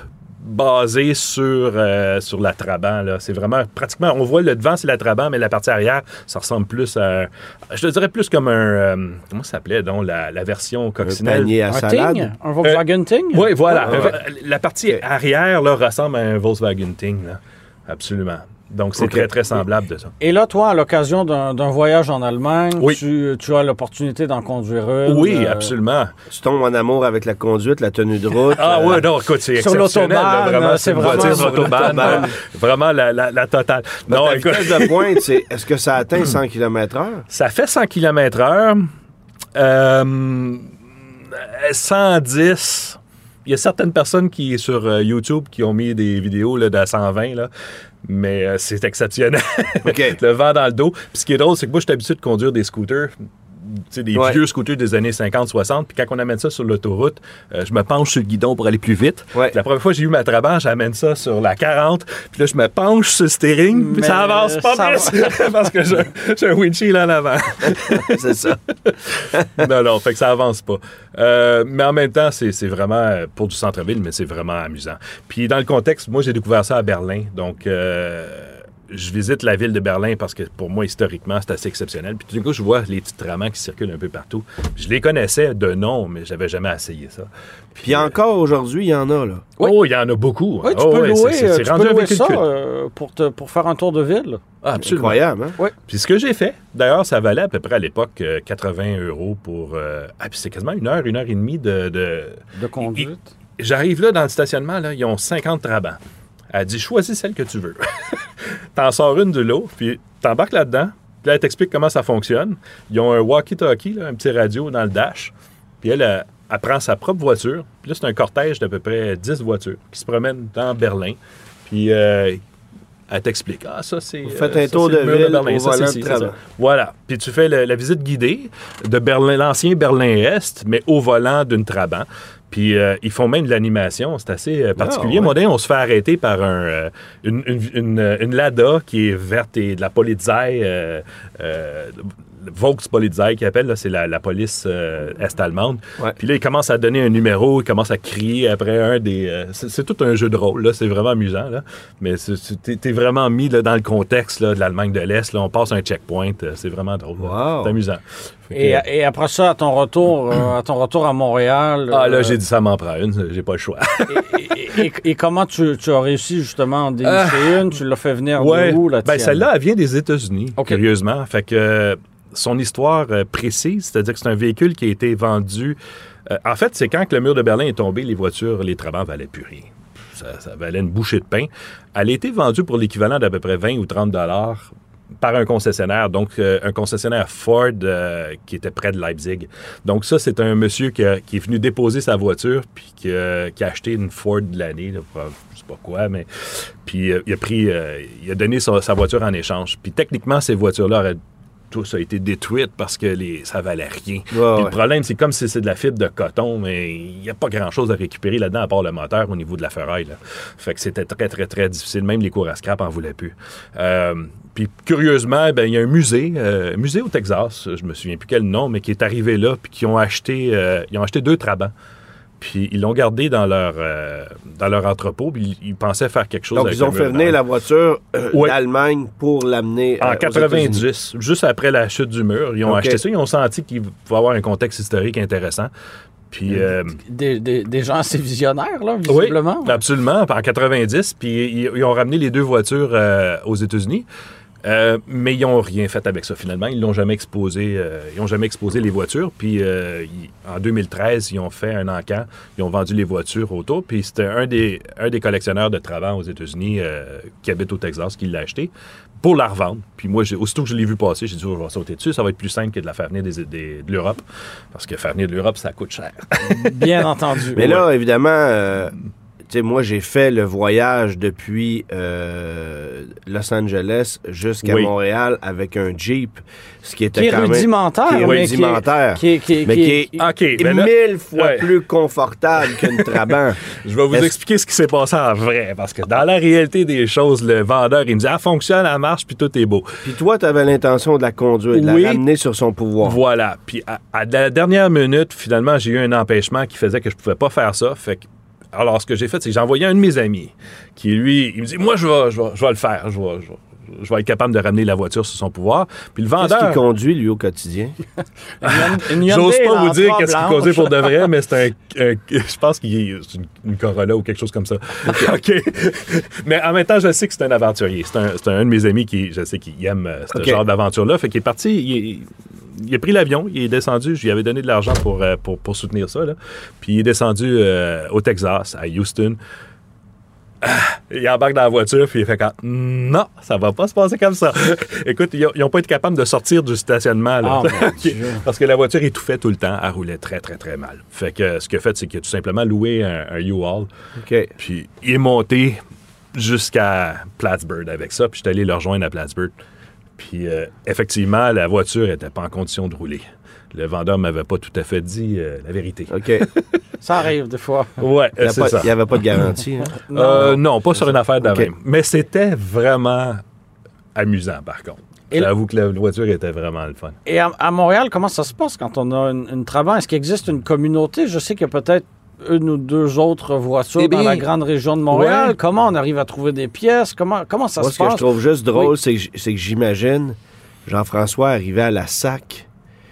basé sur, euh, sur la Trabant. là. C'est vraiment pratiquement, on voit le devant, c'est la Trabant, mais la partie arrière, ça ressemble plus à, je te dirais plus comme un, euh, comment ça s'appelait donc, la, la version Un coccinelle? panier à Un salade. Ting? Un Volkswagen Ting? Oui, voilà. Ouais, ouais. Euh, La partie arrière là, ressemble à un Volkswagen Ting. là. Absolument. Donc, c'est très, très semblable de ça. Et là, toi, à l'occasion d'un voyage en Allemagne, Oui. tu, tu as l'opportunité d'en conduire une. Oui, euh, absolument. Tu tombes en amour avec la conduite, la tenue de route. Ah euh, ouais, non, écoute, c'est exceptionnel. l'autobahn, vraiment, c'est c'est vraiment la, la, la totale. Non, Non, ta écoute, vitesse de pointe, c'est est-ce que ça atteint [clears throat] 100 km/h? ça fait 100 km heure. Euh, 110. Il y a certaines personnes qui, sur euh, YouTube, qui ont mis des vidéos là, de 120, là, mais euh, c'est exceptionnel. [laughs] Le vent dans le dos. Puis ce qui est drôle, c'est que moi, je suis habitué de conduire des scooters. Des Ouais. vieux scooters des années 50-60. Puis quand on amène ça sur l'autoroute, euh, je me penche sur le guidon pour aller plus vite. Ouais. La première fois que j'ai eu ma Trabant, j'amène ça sur la 40. Puis là, je me penche sur le steering. Puis ça avance pas ça vite. [laughs] parce que j'ai un windshield en avant. [laughs] c'est ça. [laughs] non, non, fait que ça avance pas. Euh, mais en même temps, c'est vraiment euh, pour du centre-ville, mais c'est vraiment amusant. Puis dans le contexte, moi, j'ai découvert ça à Berlin. Donc, euh, je visite la ville de Berlin parce que pour moi, historiquement, c'est assez exceptionnel. Puis tout d'un coup, je vois les petits tramants qui circulent un peu partout. Je les connaissais de nom, mais j'avais jamais essayé ça. Puis encore aujourd'hui, il y en a, là. Oh, il y en a beaucoup. Oui, tu Oh, peux ouais, louer, c'est- c'est- euh, c'est tu rendu peux un louer véhicule ça euh, pour, te, pour faire un tour de ville. Ah, absolument. Incroyable, hein? Puis ce que j'ai fait, d'ailleurs, ça valait à peu près à l'époque euh, 80 euros pour. euh, ah, puis c'est quasiment une heure, une heure et demie de- de, De conduite. J'arrive là dans le stationnement, là, ils ont 50 trabants. Elle dit choisis celle que tu veux. [laughs] T'en sors une de l'eau, puis t'embarques là-dedans. Puis là, elle t'explique comment ça fonctionne. Ils ont un walkie-talkie, un petit radio dans le dash. Puis elle, elle, elle prend sa propre voiture. Puis là, c'est un cortège d'à peu près 10 voitures qui se promènent dans Berlin. Puis euh, elle t'explique. Ah, ça, c'est. Vous faites euh, un ça, tour de ville Berlin. au Ça, volant de. Voilà. Puis tu fais le- la visite guidée de Berlin, l'ancien Berlin-Est, mais au volant d'une Trabant. Puis euh, ils font même de l'animation. C'est assez euh, particulier. Ah, ouais. D'ailleurs, on se fait arrêter par un, euh, une, une, une- une Lada qui est verte et de la Polizei. Euh, Volkspolizei qui appelle, c'est la, la police euh, est-allemande. Ouais. Puis là, il commence à donner un numéro, il commence à crier après un des... euh, c'est, tout un jeu de rôle, là, c'est vraiment amusant, là. Mais t'es, vraiment mis là, dans le contexte là, de l'Allemagne de l'Est. Là, on passe un checkpoint, c'est vraiment drôle. Wow. C'est amusant. Que- Et, après ça, à ton retour, euh, à ton retour à Montréal. ah là, euh, j'ai dit ça m'en prend une, j'ai pas le choix. [laughs] et, et- et comment tu, tu as réussi justement à en dénicher une? Tu l'as fait venir Ouais. de où, la ben, celle-là, elle vient des États-Unis, curieusement. Fait que son histoire euh, précise, c'est-à-dire que c'est un véhicule qui a été vendu. euh, en fait, c'est quand que le mur de Berlin est tombé, les voitures, les trabants valaient plus rien. Ça, ça valait une bouchée de pain. Elle a été vendue pour l'équivalent d'à peu près 20 ou 30 dollars par un concessionnaire, donc euh, un concessionnaire Ford euh, qui était près de Leipzig. Donc ça, c'est un monsieur qui, a- qui est venu déposer sa voiture puis qui, a- qui a acheté une Ford de l'année, je sais pas quoi, mais puis euh, il a pris, il a donné sa, sa voiture en échange. Puis techniquement, ces voitures-là auraient tous a été détruites parce que les, ça valait rien. Puis. Le problème, c'est comme si c'est de la fibre de coton, mais il n'y a pas grand-chose à récupérer là-dedans à part le moteur au niveau de la ferraille. là. Fait que c'était très, très, très difficile. Même les cours à scrap en voulaient plus. Euh, puis curieusement, ben, il y a un musée, euh, un musée au Texas, je me souviens plus quel nom, mais qui est arrivé là, puis qui ont acheté, euh, ils ont acheté deux trabants. Puis ils l'ont gardé dans leur, euh, dans leur entrepôt, puis ils, ils pensaient faire quelque chose Donc, avec ils ont fait venir la voiture euh, Ouais. d'Allemagne pour l'amener en euh, aux États-Unis. 90, juste après la chute du mur. Ils ont acheté ça, ils ont senti qu'il va y avoir un contexte historique intéressant. Puis, euh, Des, des- des gens assez visionnaires, là, oui, visiblement. absolument, en 90. Puis ils, ils ont ramené les deux voitures euh, aux États-Unis. Euh, mais ils n'ont rien fait avec ça finalement. Ils l'ont jamais exposé. euh, ils ont jamais exposé les voitures. Puis euh, ils- en 2013, ils ont fait un encan. Ils ont vendu les voitures autour. Puis c'était un des, un des collectionneurs de Trabant aux États-Unis euh, qui habite au Texas qui l'a acheté pour la revendre. Puis moi, j'ai- aussitôt que je l'ai vu passer, j'ai dit, oh, je vais sauter dessus. Ça va être plus simple que de la faire venir des- des- de l'Europe. Parce que faire venir de l'Europe, ça coûte cher. Bien entendu. Mais là, évidemment, euh, sais, moi, j'ai fait le voyage depuis euh, Los Angeles jusqu'à Oui. Montréal avec un Jeep, ce qui était qui est quand même... rudimentaire. qui est mais rudimentaire. Qui est, qui est- mais qui qui est- ben là- mille fois Ouais. plus confortable qu'une [laughs] Trabant. Je vais vous Est-ce- expliquer ce qui s'est passé en vrai, parce que dans la réalité des choses, le vendeur, il me dit, ah, fonctionne, elle marche, puis tout est beau. Puis toi, tu avais l'intention de la conduire, de Oui. la ramener sur son pouvoir. Voilà. Puis à, à la dernière minute, finalement, j'ai eu un empêchement qui faisait que je pouvais pas faire ça. Fait que, alors, ce que j'ai fait, c'est que j'ai envoyé un de mes amis qui, lui, il me dit, moi, je vais, je vais, je vais le faire. Je vais, je vais- je vais être capable de ramener la voiture sur son pouvoir. Puis le Qu'est-ce vendeur... qu'il conduit, lui, au quotidien? [laughs] J'ose pas vous dire qu'est-ce qu'il causait pour de vrai, mais c'est un, [laughs] un- Je pense qu'il est c'est une, une Corolla ou quelque chose comme ça. [laughs] OK. mais en même temps, je sais que c'est un aventurier. C'est un, c'est un de mes amis qui, je sais qu'il aime euh, ce genre d'aventure-là. Fait qu'il est parti. Il, est- il a pris l'avion, il est descendu. Je lui avais donné de l'argent pour, euh, pour, pour soutenir ça. Là. Puis il est descendu euh, au Texas, à Houston. Ah, il embarque dans la voiture, puis il fait quand non, ça va pas se passer comme ça. [laughs] Écoute, ils n'ont pas été capables de sortir du stationnement. Là. Ah. [laughs] Parce que la voiture étouffait tout le temps. Elle roulait très, très, très mal. Fait que ce qu'il a fait, c'est qu'il a tout simplement loué un, un U-Haul. Puis il est monté jusqu'à Plattsburgh avec ça. Puis je suis allé le rejoindre à Plattsburgh. Puis euh, effectivement, la voiture n'était pas en condition de rouler. Le vendeur m'avait pas tout à fait dit euh, la vérité. OK. [laughs] Ça arrive des fois. Ouais, Il c'est ça. n'y avait pas de garantie. hein? [laughs] Euh, non, pas sur une affaire même. Mais c'était vraiment amusant, par contre. Et- J'avoue que la voiture était vraiment le fun. Et à, à Montréal, comment ça se passe quand on a une, une Trabant? Est-ce qu'il existe une communauté? Je sais qu'il y a peut-être une ou deux autres voitures Eh dans la grande région de Montréal. ouais. Comment on arrive à trouver des pièces? Comment, comment ça Moi, se ce que je passe? trouve juste drôle, c'est que j- c'est que j'imagine Jean-François arriver à la SAC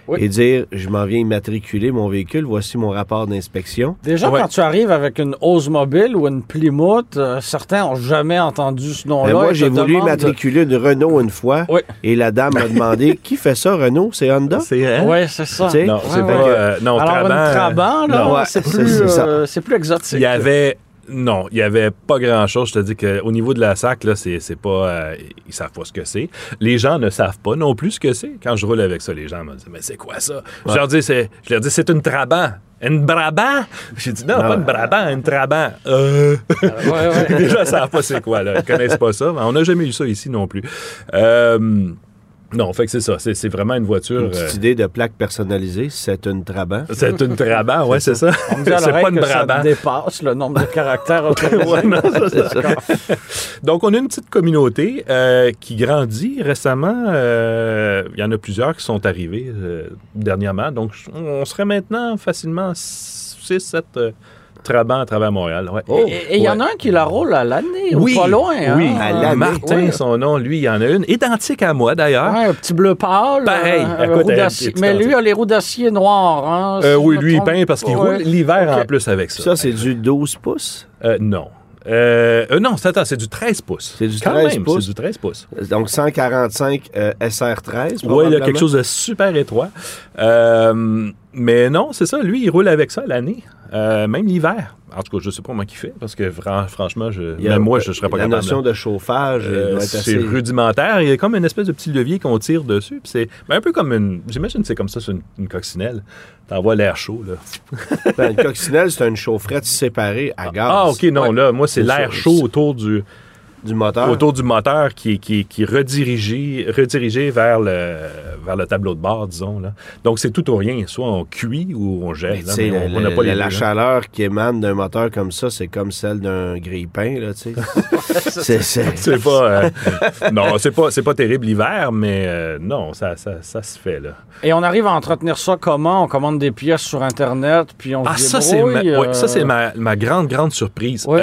Oui. et dire Je m'en viens immatriculer mon véhicule, voici mon rapport d'inspection. Déjà, Ouais. quand tu arrives avec une Oldsmobile ou une Plymouth, euh, certains n'ont jamais entendu ce nom-là. Ben, moi, j'ai voulu immatriculer une Renault une fois Oui. et la dame m'a demandé [laughs] Qui fait ça, Renault? C'est Honda? C'est Oui, c'est ça. Non, Ouais, c'est ouais. pas. euh, non, Alors, Trabant, une Trabant, là, non, ouais, c'est plus, c'est ça. euh, c'est plus exotique. Il y avait. Non, il y avait pas grand-chose. Je te dis qu'au niveau de la SAC, là, c'est c'est pas. euh, ils savent pas ce que c'est. Les gens ne savent pas non plus ce que c'est. Quand je roule avec ça, les gens me disent Mais c'est quoi ça? Je leur dis c'est je leur dis c'est une Trabant. Une Brabant? J'ai dit non, pas une Brabant, une Trabant. Euh. Ouais, ouais. [laughs] Les gens savent pas c'est quoi, là. Ils connaissent pas ça. On n'a jamais eu ça ici non plus. Euh, non, fait que c'est ça. C'est c'est vraiment une voiture. Une euh, petite idée de plaque personnalisée, c'est une Trabant. c'est une Trabant, ouais, c'est ça. À [laughs] C'est pas une que ça Brabant. dépasse le nombre de caractères. [laughs] Ouais, non, ça, c'est ça. Donc, on a une petite communauté euh, qui grandit récemment. Euh, Il y en a plusieurs qui sont arrivés euh, dernièrement. Donc, on serait maintenant facilement 6-7 trabants à travers Montréal. Ouais. Et- Et il y en a un qui la roule à l'année, ou Oui, pas loin. hein? oui. À l'année. Martin, Ouais. son nom, lui, il y en a une. Identique à moi, d'ailleurs. Ouais, un petit bleu pâle. Pareil. euh, À roues côté, d'acier. un petit Mais lui identique. a les roues d'acier noires. Hein, Euh, oui, lui, il peint parce qu'il roule l'hiver en plus avec ça. Ça, c'est du 12 pouces? Euh, non. Euh, euh, non, c'est attends, c'est du 13 pouces. C'est du Quand 13 même, pouces. C'est du 13 pouces. Donc 145 euh, SR13. Oui, il y a quelque chose de super étroit. Euh, mais non, c'est ça. Lui, il roule avec ça l'année, euh, même l'hiver. En tout cas, je sais pas moi qui fait, parce que fran- franchement, je, Il a- même moi, je ne serais pas La capable. notion de chauffage Euh, c'est assez... rudimentaire. Il y a comme une espèce de petit levier qu'on tire dessus. C'est ben, un peu comme une. J'imagine que c'est comme ça sur une, une coccinelle. T'envoies l'air chaud, là. Ben, une coccinelle, c'est une chaufferette séparée à gaz. Ah, OK, non, Ouais. là, moi, c'est l'air chaud autour du, Du moteur? autour du moteur qui, est- qui, est- qui est redirigé, redirigé vers, le, vers le tableau de bord, disons. Là. Donc, c'est tout ou rien. Soit on cuit ou on tu là, le- on- le- pas les la, deux, la là. chaleur qui émane d'un moteur comme ça, c'est comme celle d'un grille-pain, là, tu sais. [laughs] [laughs] c'est, pas. euh, non, c'est pas, c'est pas terrible l'hiver, mais euh, non, ça, ça, ça se fait, là. Et on arrive à entretenir ça comment? On commande des pièces sur Internet, puis on Ah, se ça, c'est ma, débrouille, ouais, ça, euh, c'est ma, ma grande, grande surprise. Ouais.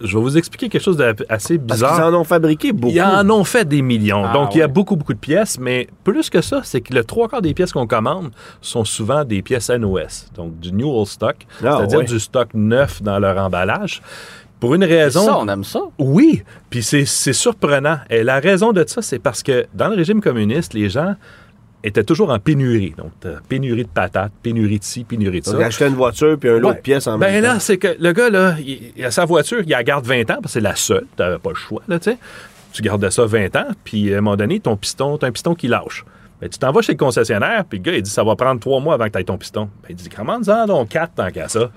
Je vais vous expliquer quelque chose d'assez Parce bizarre. qu'ils en ont fabriqué beaucoup. Ils en ont fait des millions. Ah, Donc, il y a beaucoup, beaucoup de pièces, mais plus que ça, c'est que le trois quarts des pièces qu'on commande sont souvent des pièces NOS, donc du New Old Stock, Ah, c'est-à dire ouais. du stock neuf dans leur emballage. Pour une raison. Ça, on aime ça. Oui, puis c'est c'est surprenant. Et la raison de ça, c'est parce que dans le régime communiste, les gens étaient toujours en pénurie. Donc, t'as pénurie de patates, pénurie de ci, pénurie de ça. Donc, acheter une voiture puis un lot Ouais. de pièces en Ben même là, temps. c'est que le gars, là, il, il a sa voiture, il la garde 20 ans, parce que c'est la seule. Tu n'avais pas le choix, là, tu sais. Tu gardais ça 20 ans, puis à un moment donné, ton piston, tu un piston qui lâche. Ben, tu t'en vas chez le concessionnaire, puis le gars, il dit ça va prendre trois mois avant que tu aies ton piston. Ben, il dit comment en donc quatre tant qu'à ça?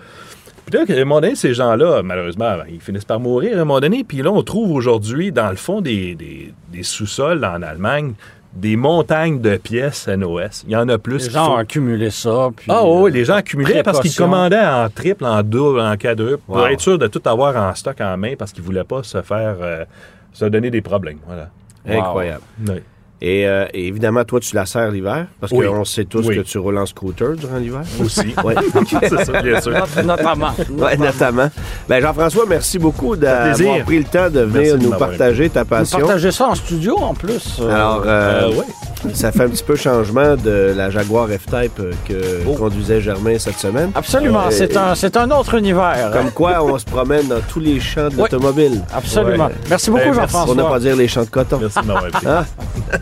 Puis là, à un moment donné, ces gens-là, malheureusement, ben, ils finissent par mourir à un moment donné. Puis là, on trouve aujourd'hui, dans le fond des, des- des sous-sols en Allemagne, des montagnes de pièces NOS. Il y en a plus. Les gens ont accumulé ça. Puis, Ah oui, euh, les gens accumulaient parce qu'ils commandaient en triple, en double, en quadruple, pour être sûr de tout avoir en stock en main parce qu'ils ne voulaient pas se faire euh, se donner des problèmes. Voilà. Incroyable. Oui. Et, euh, et évidemment, toi, tu la sers l'hiver, parce Oui. qu'on sait tous Oui. que tu roules en scooter durant l'hiver. Aussi. [laughs] Oui, [laughs] c'est ça, bien sûr. not- Notamment. ouais, notamment. Ben, Jean-François, merci beaucoup d'avoir pris le temps de venir nous partager ta passion. partagez ça en studio, en plus. Alors, euh, Euh, ouais. Ça fait un petit peu changement de la Jaguar F-Type euh, que Oh. conduisait Germain cette semaine. Absolument. Euh, c'est un, c'est un autre univers. Comme quoi, on se promène dans tous les champs de Oui. l'automobile. Absolument. Ouais. Merci beaucoup, Ben, merci. Pour ne Jean-François. pas dire les champs de coton. Merci de m'avoir. Hein? [laughs]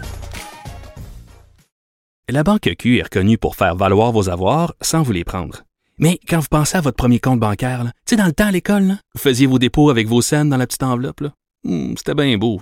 La Banque Q est reconnue pour faire valoir vos avoirs sans vous les prendre. Mais quand vous pensez à votre premier compte bancaire, tu sais, dans le temps à l'école, là, vous faisiez vos dépôts avec vos scènes dans la petite enveloppe. là. Hmm, C'était bien beau.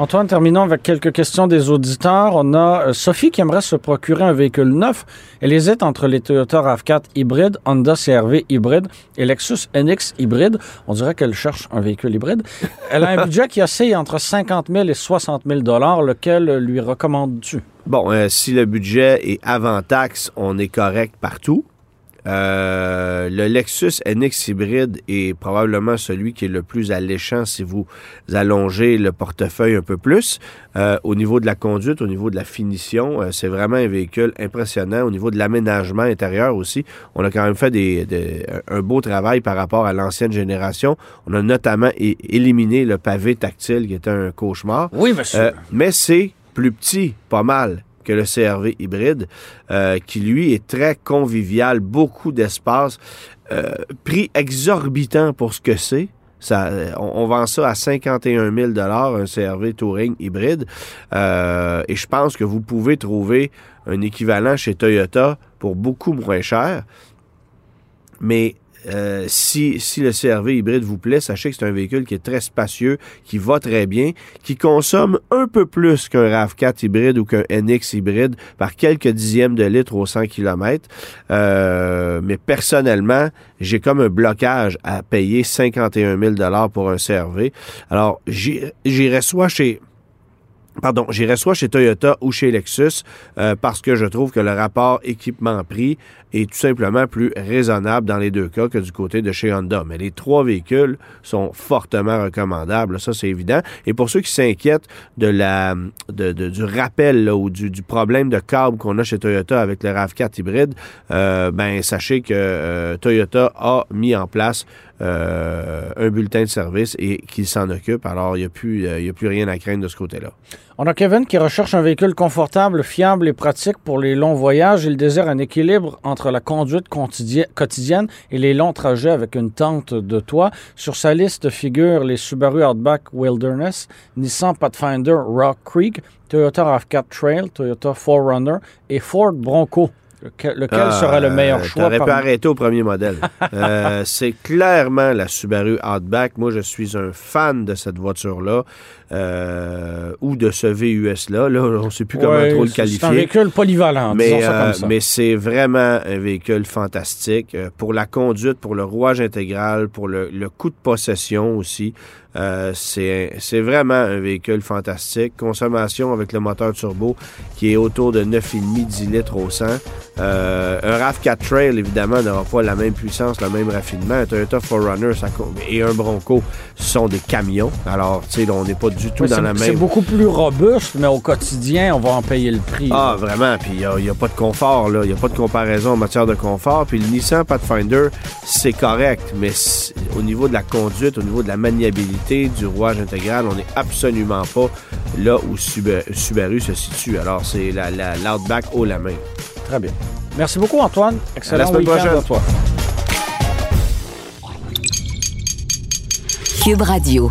Antoine, terminons avec quelques questions des auditeurs. On a euh, Sophie qui aimerait se procurer un véhicule neuf. Elle hésite entre les Toyota RAV4 hybride, Honda CRV hybride et Lexus NX hybride. On dirait qu'elle cherche un véhicule hybride. Elle a un budget qui oscille entre 50 000 et 60 000 Lequel lui recommandes-tu? Bon, euh, si le budget est avant taxe, on est correct partout. Euh, le Lexus NX hybride est probablement celui qui est le plus alléchant si vous allongez le portefeuille un peu plus. Euh, au niveau de la conduite, au niveau de la finition, euh, c'est vraiment un véhicule impressionnant. Au niveau de l'aménagement intérieur aussi, on a quand même fait des, des- un beau travail par rapport à l'ancienne génération. On a notamment éliminé le pavé tactile qui était un cauchemar. Oui, monsieur. Mais c'est plus petit, pas mal, le CRV hybride, euh, qui lui est très convivial, beaucoup d'espace, euh, prix exorbitant pour ce que c'est. Euh, on, vend ça à 51 000 un CRV Touring hybride. Et je pense que vous pouvez trouver un équivalent chez Toyota pour beaucoup moins cher. Mais euh, si, si le CRV hybride vous plaît, sachez que c'est un véhicule qui est très spacieux, qui va très bien, qui consomme un peu plus qu'un RAV4 hybride ou qu'un NX hybride par quelques dixièmes de litre au 100 km. Euh, mais personnellement, j'ai comme un blocage à payer 51 000 pour un CRV. Alors, j'i- j'irais soit chez Pardon, j'irais soit chez Toyota ou chez Lexus euh, parce que je trouve que le rapport équipement-prix est tout simplement plus raisonnable dans les deux cas que du côté de chez Honda. Mais les trois véhicules sont fortement recommandables, ça c'est évident. Et pour ceux qui s'inquiètent de la de, du rappel là, ou du, du problème de câble qu'on a chez Toyota avec le RAV4 hybride, euh, ben sachez que euh, Toyota a mis en place euh, un bulletin de service et qu'il s'en occupe. Alors il n'y a plus euh, a plus rien à craindre de ce côté-là. On a Kevin qui recherche un véhicule confortable, fiable et pratique pour les longs voyages. Il désire un équilibre entre la conduite quotidien- quotidienne et les longs trajets avec une tente de toit. Sur sa liste figurent les Subaru Outback Wilderness, Nissan Pathfinder Rock Creek, Toyota RAV4 Trail, Toyota 4Runner et Ford Bronco. Lequel, lequel serait le meilleur Euh, choix? T'aurais pu parmi- arrêter au premier modèle. [laughs] Euh, c'est clairement la Subaru Outback. Moi, je suis un fan de cette voiture-là euh, ou de ce VUS-là. Là, on ne sait plus comment Ouais, trop le c'est- C'est un qualifier. véhicule polyvalent, disons Mais, ça comme ça. mais c'est vraiment un véhicule fantastique pour la conduite, pour le rouage intégral, pour le, le coût de possession aussi. Euh, c'est c'est vraiment un véhicule fantastique. Consommation avec le moteur turbo qui est autour de 9,5 10 litres au 100. Euh, un RAV4 Trail, évidemment, n'aura pas la même puissance, le même raffinement. Un Toyota 4Runner ça co- et un Bronco sont des camions. Alors, tu sais, on n'est pas du tout Ouais, dans c'est- la C'est même... beaucoup plus robuste, mais au quotidien, on va en payer le prix. Ah, vraiment. Puis il n'y a, pas de confort, là. Il n'y a pas de comparaison en matière de confort. Puis le Nissan Pathfinder, c'est correct. Mais au niveau de la conduite, au niveau de la maniabilité, du rouage intégral, on n'est absolument pas là où Suba- Subaru se situe. Alors, c'est la, la, l'Outback haut la main. Très bien. Merci beaucoup, Antoine. Excellent semaine week-end prochaine. à toi. Cube Radio.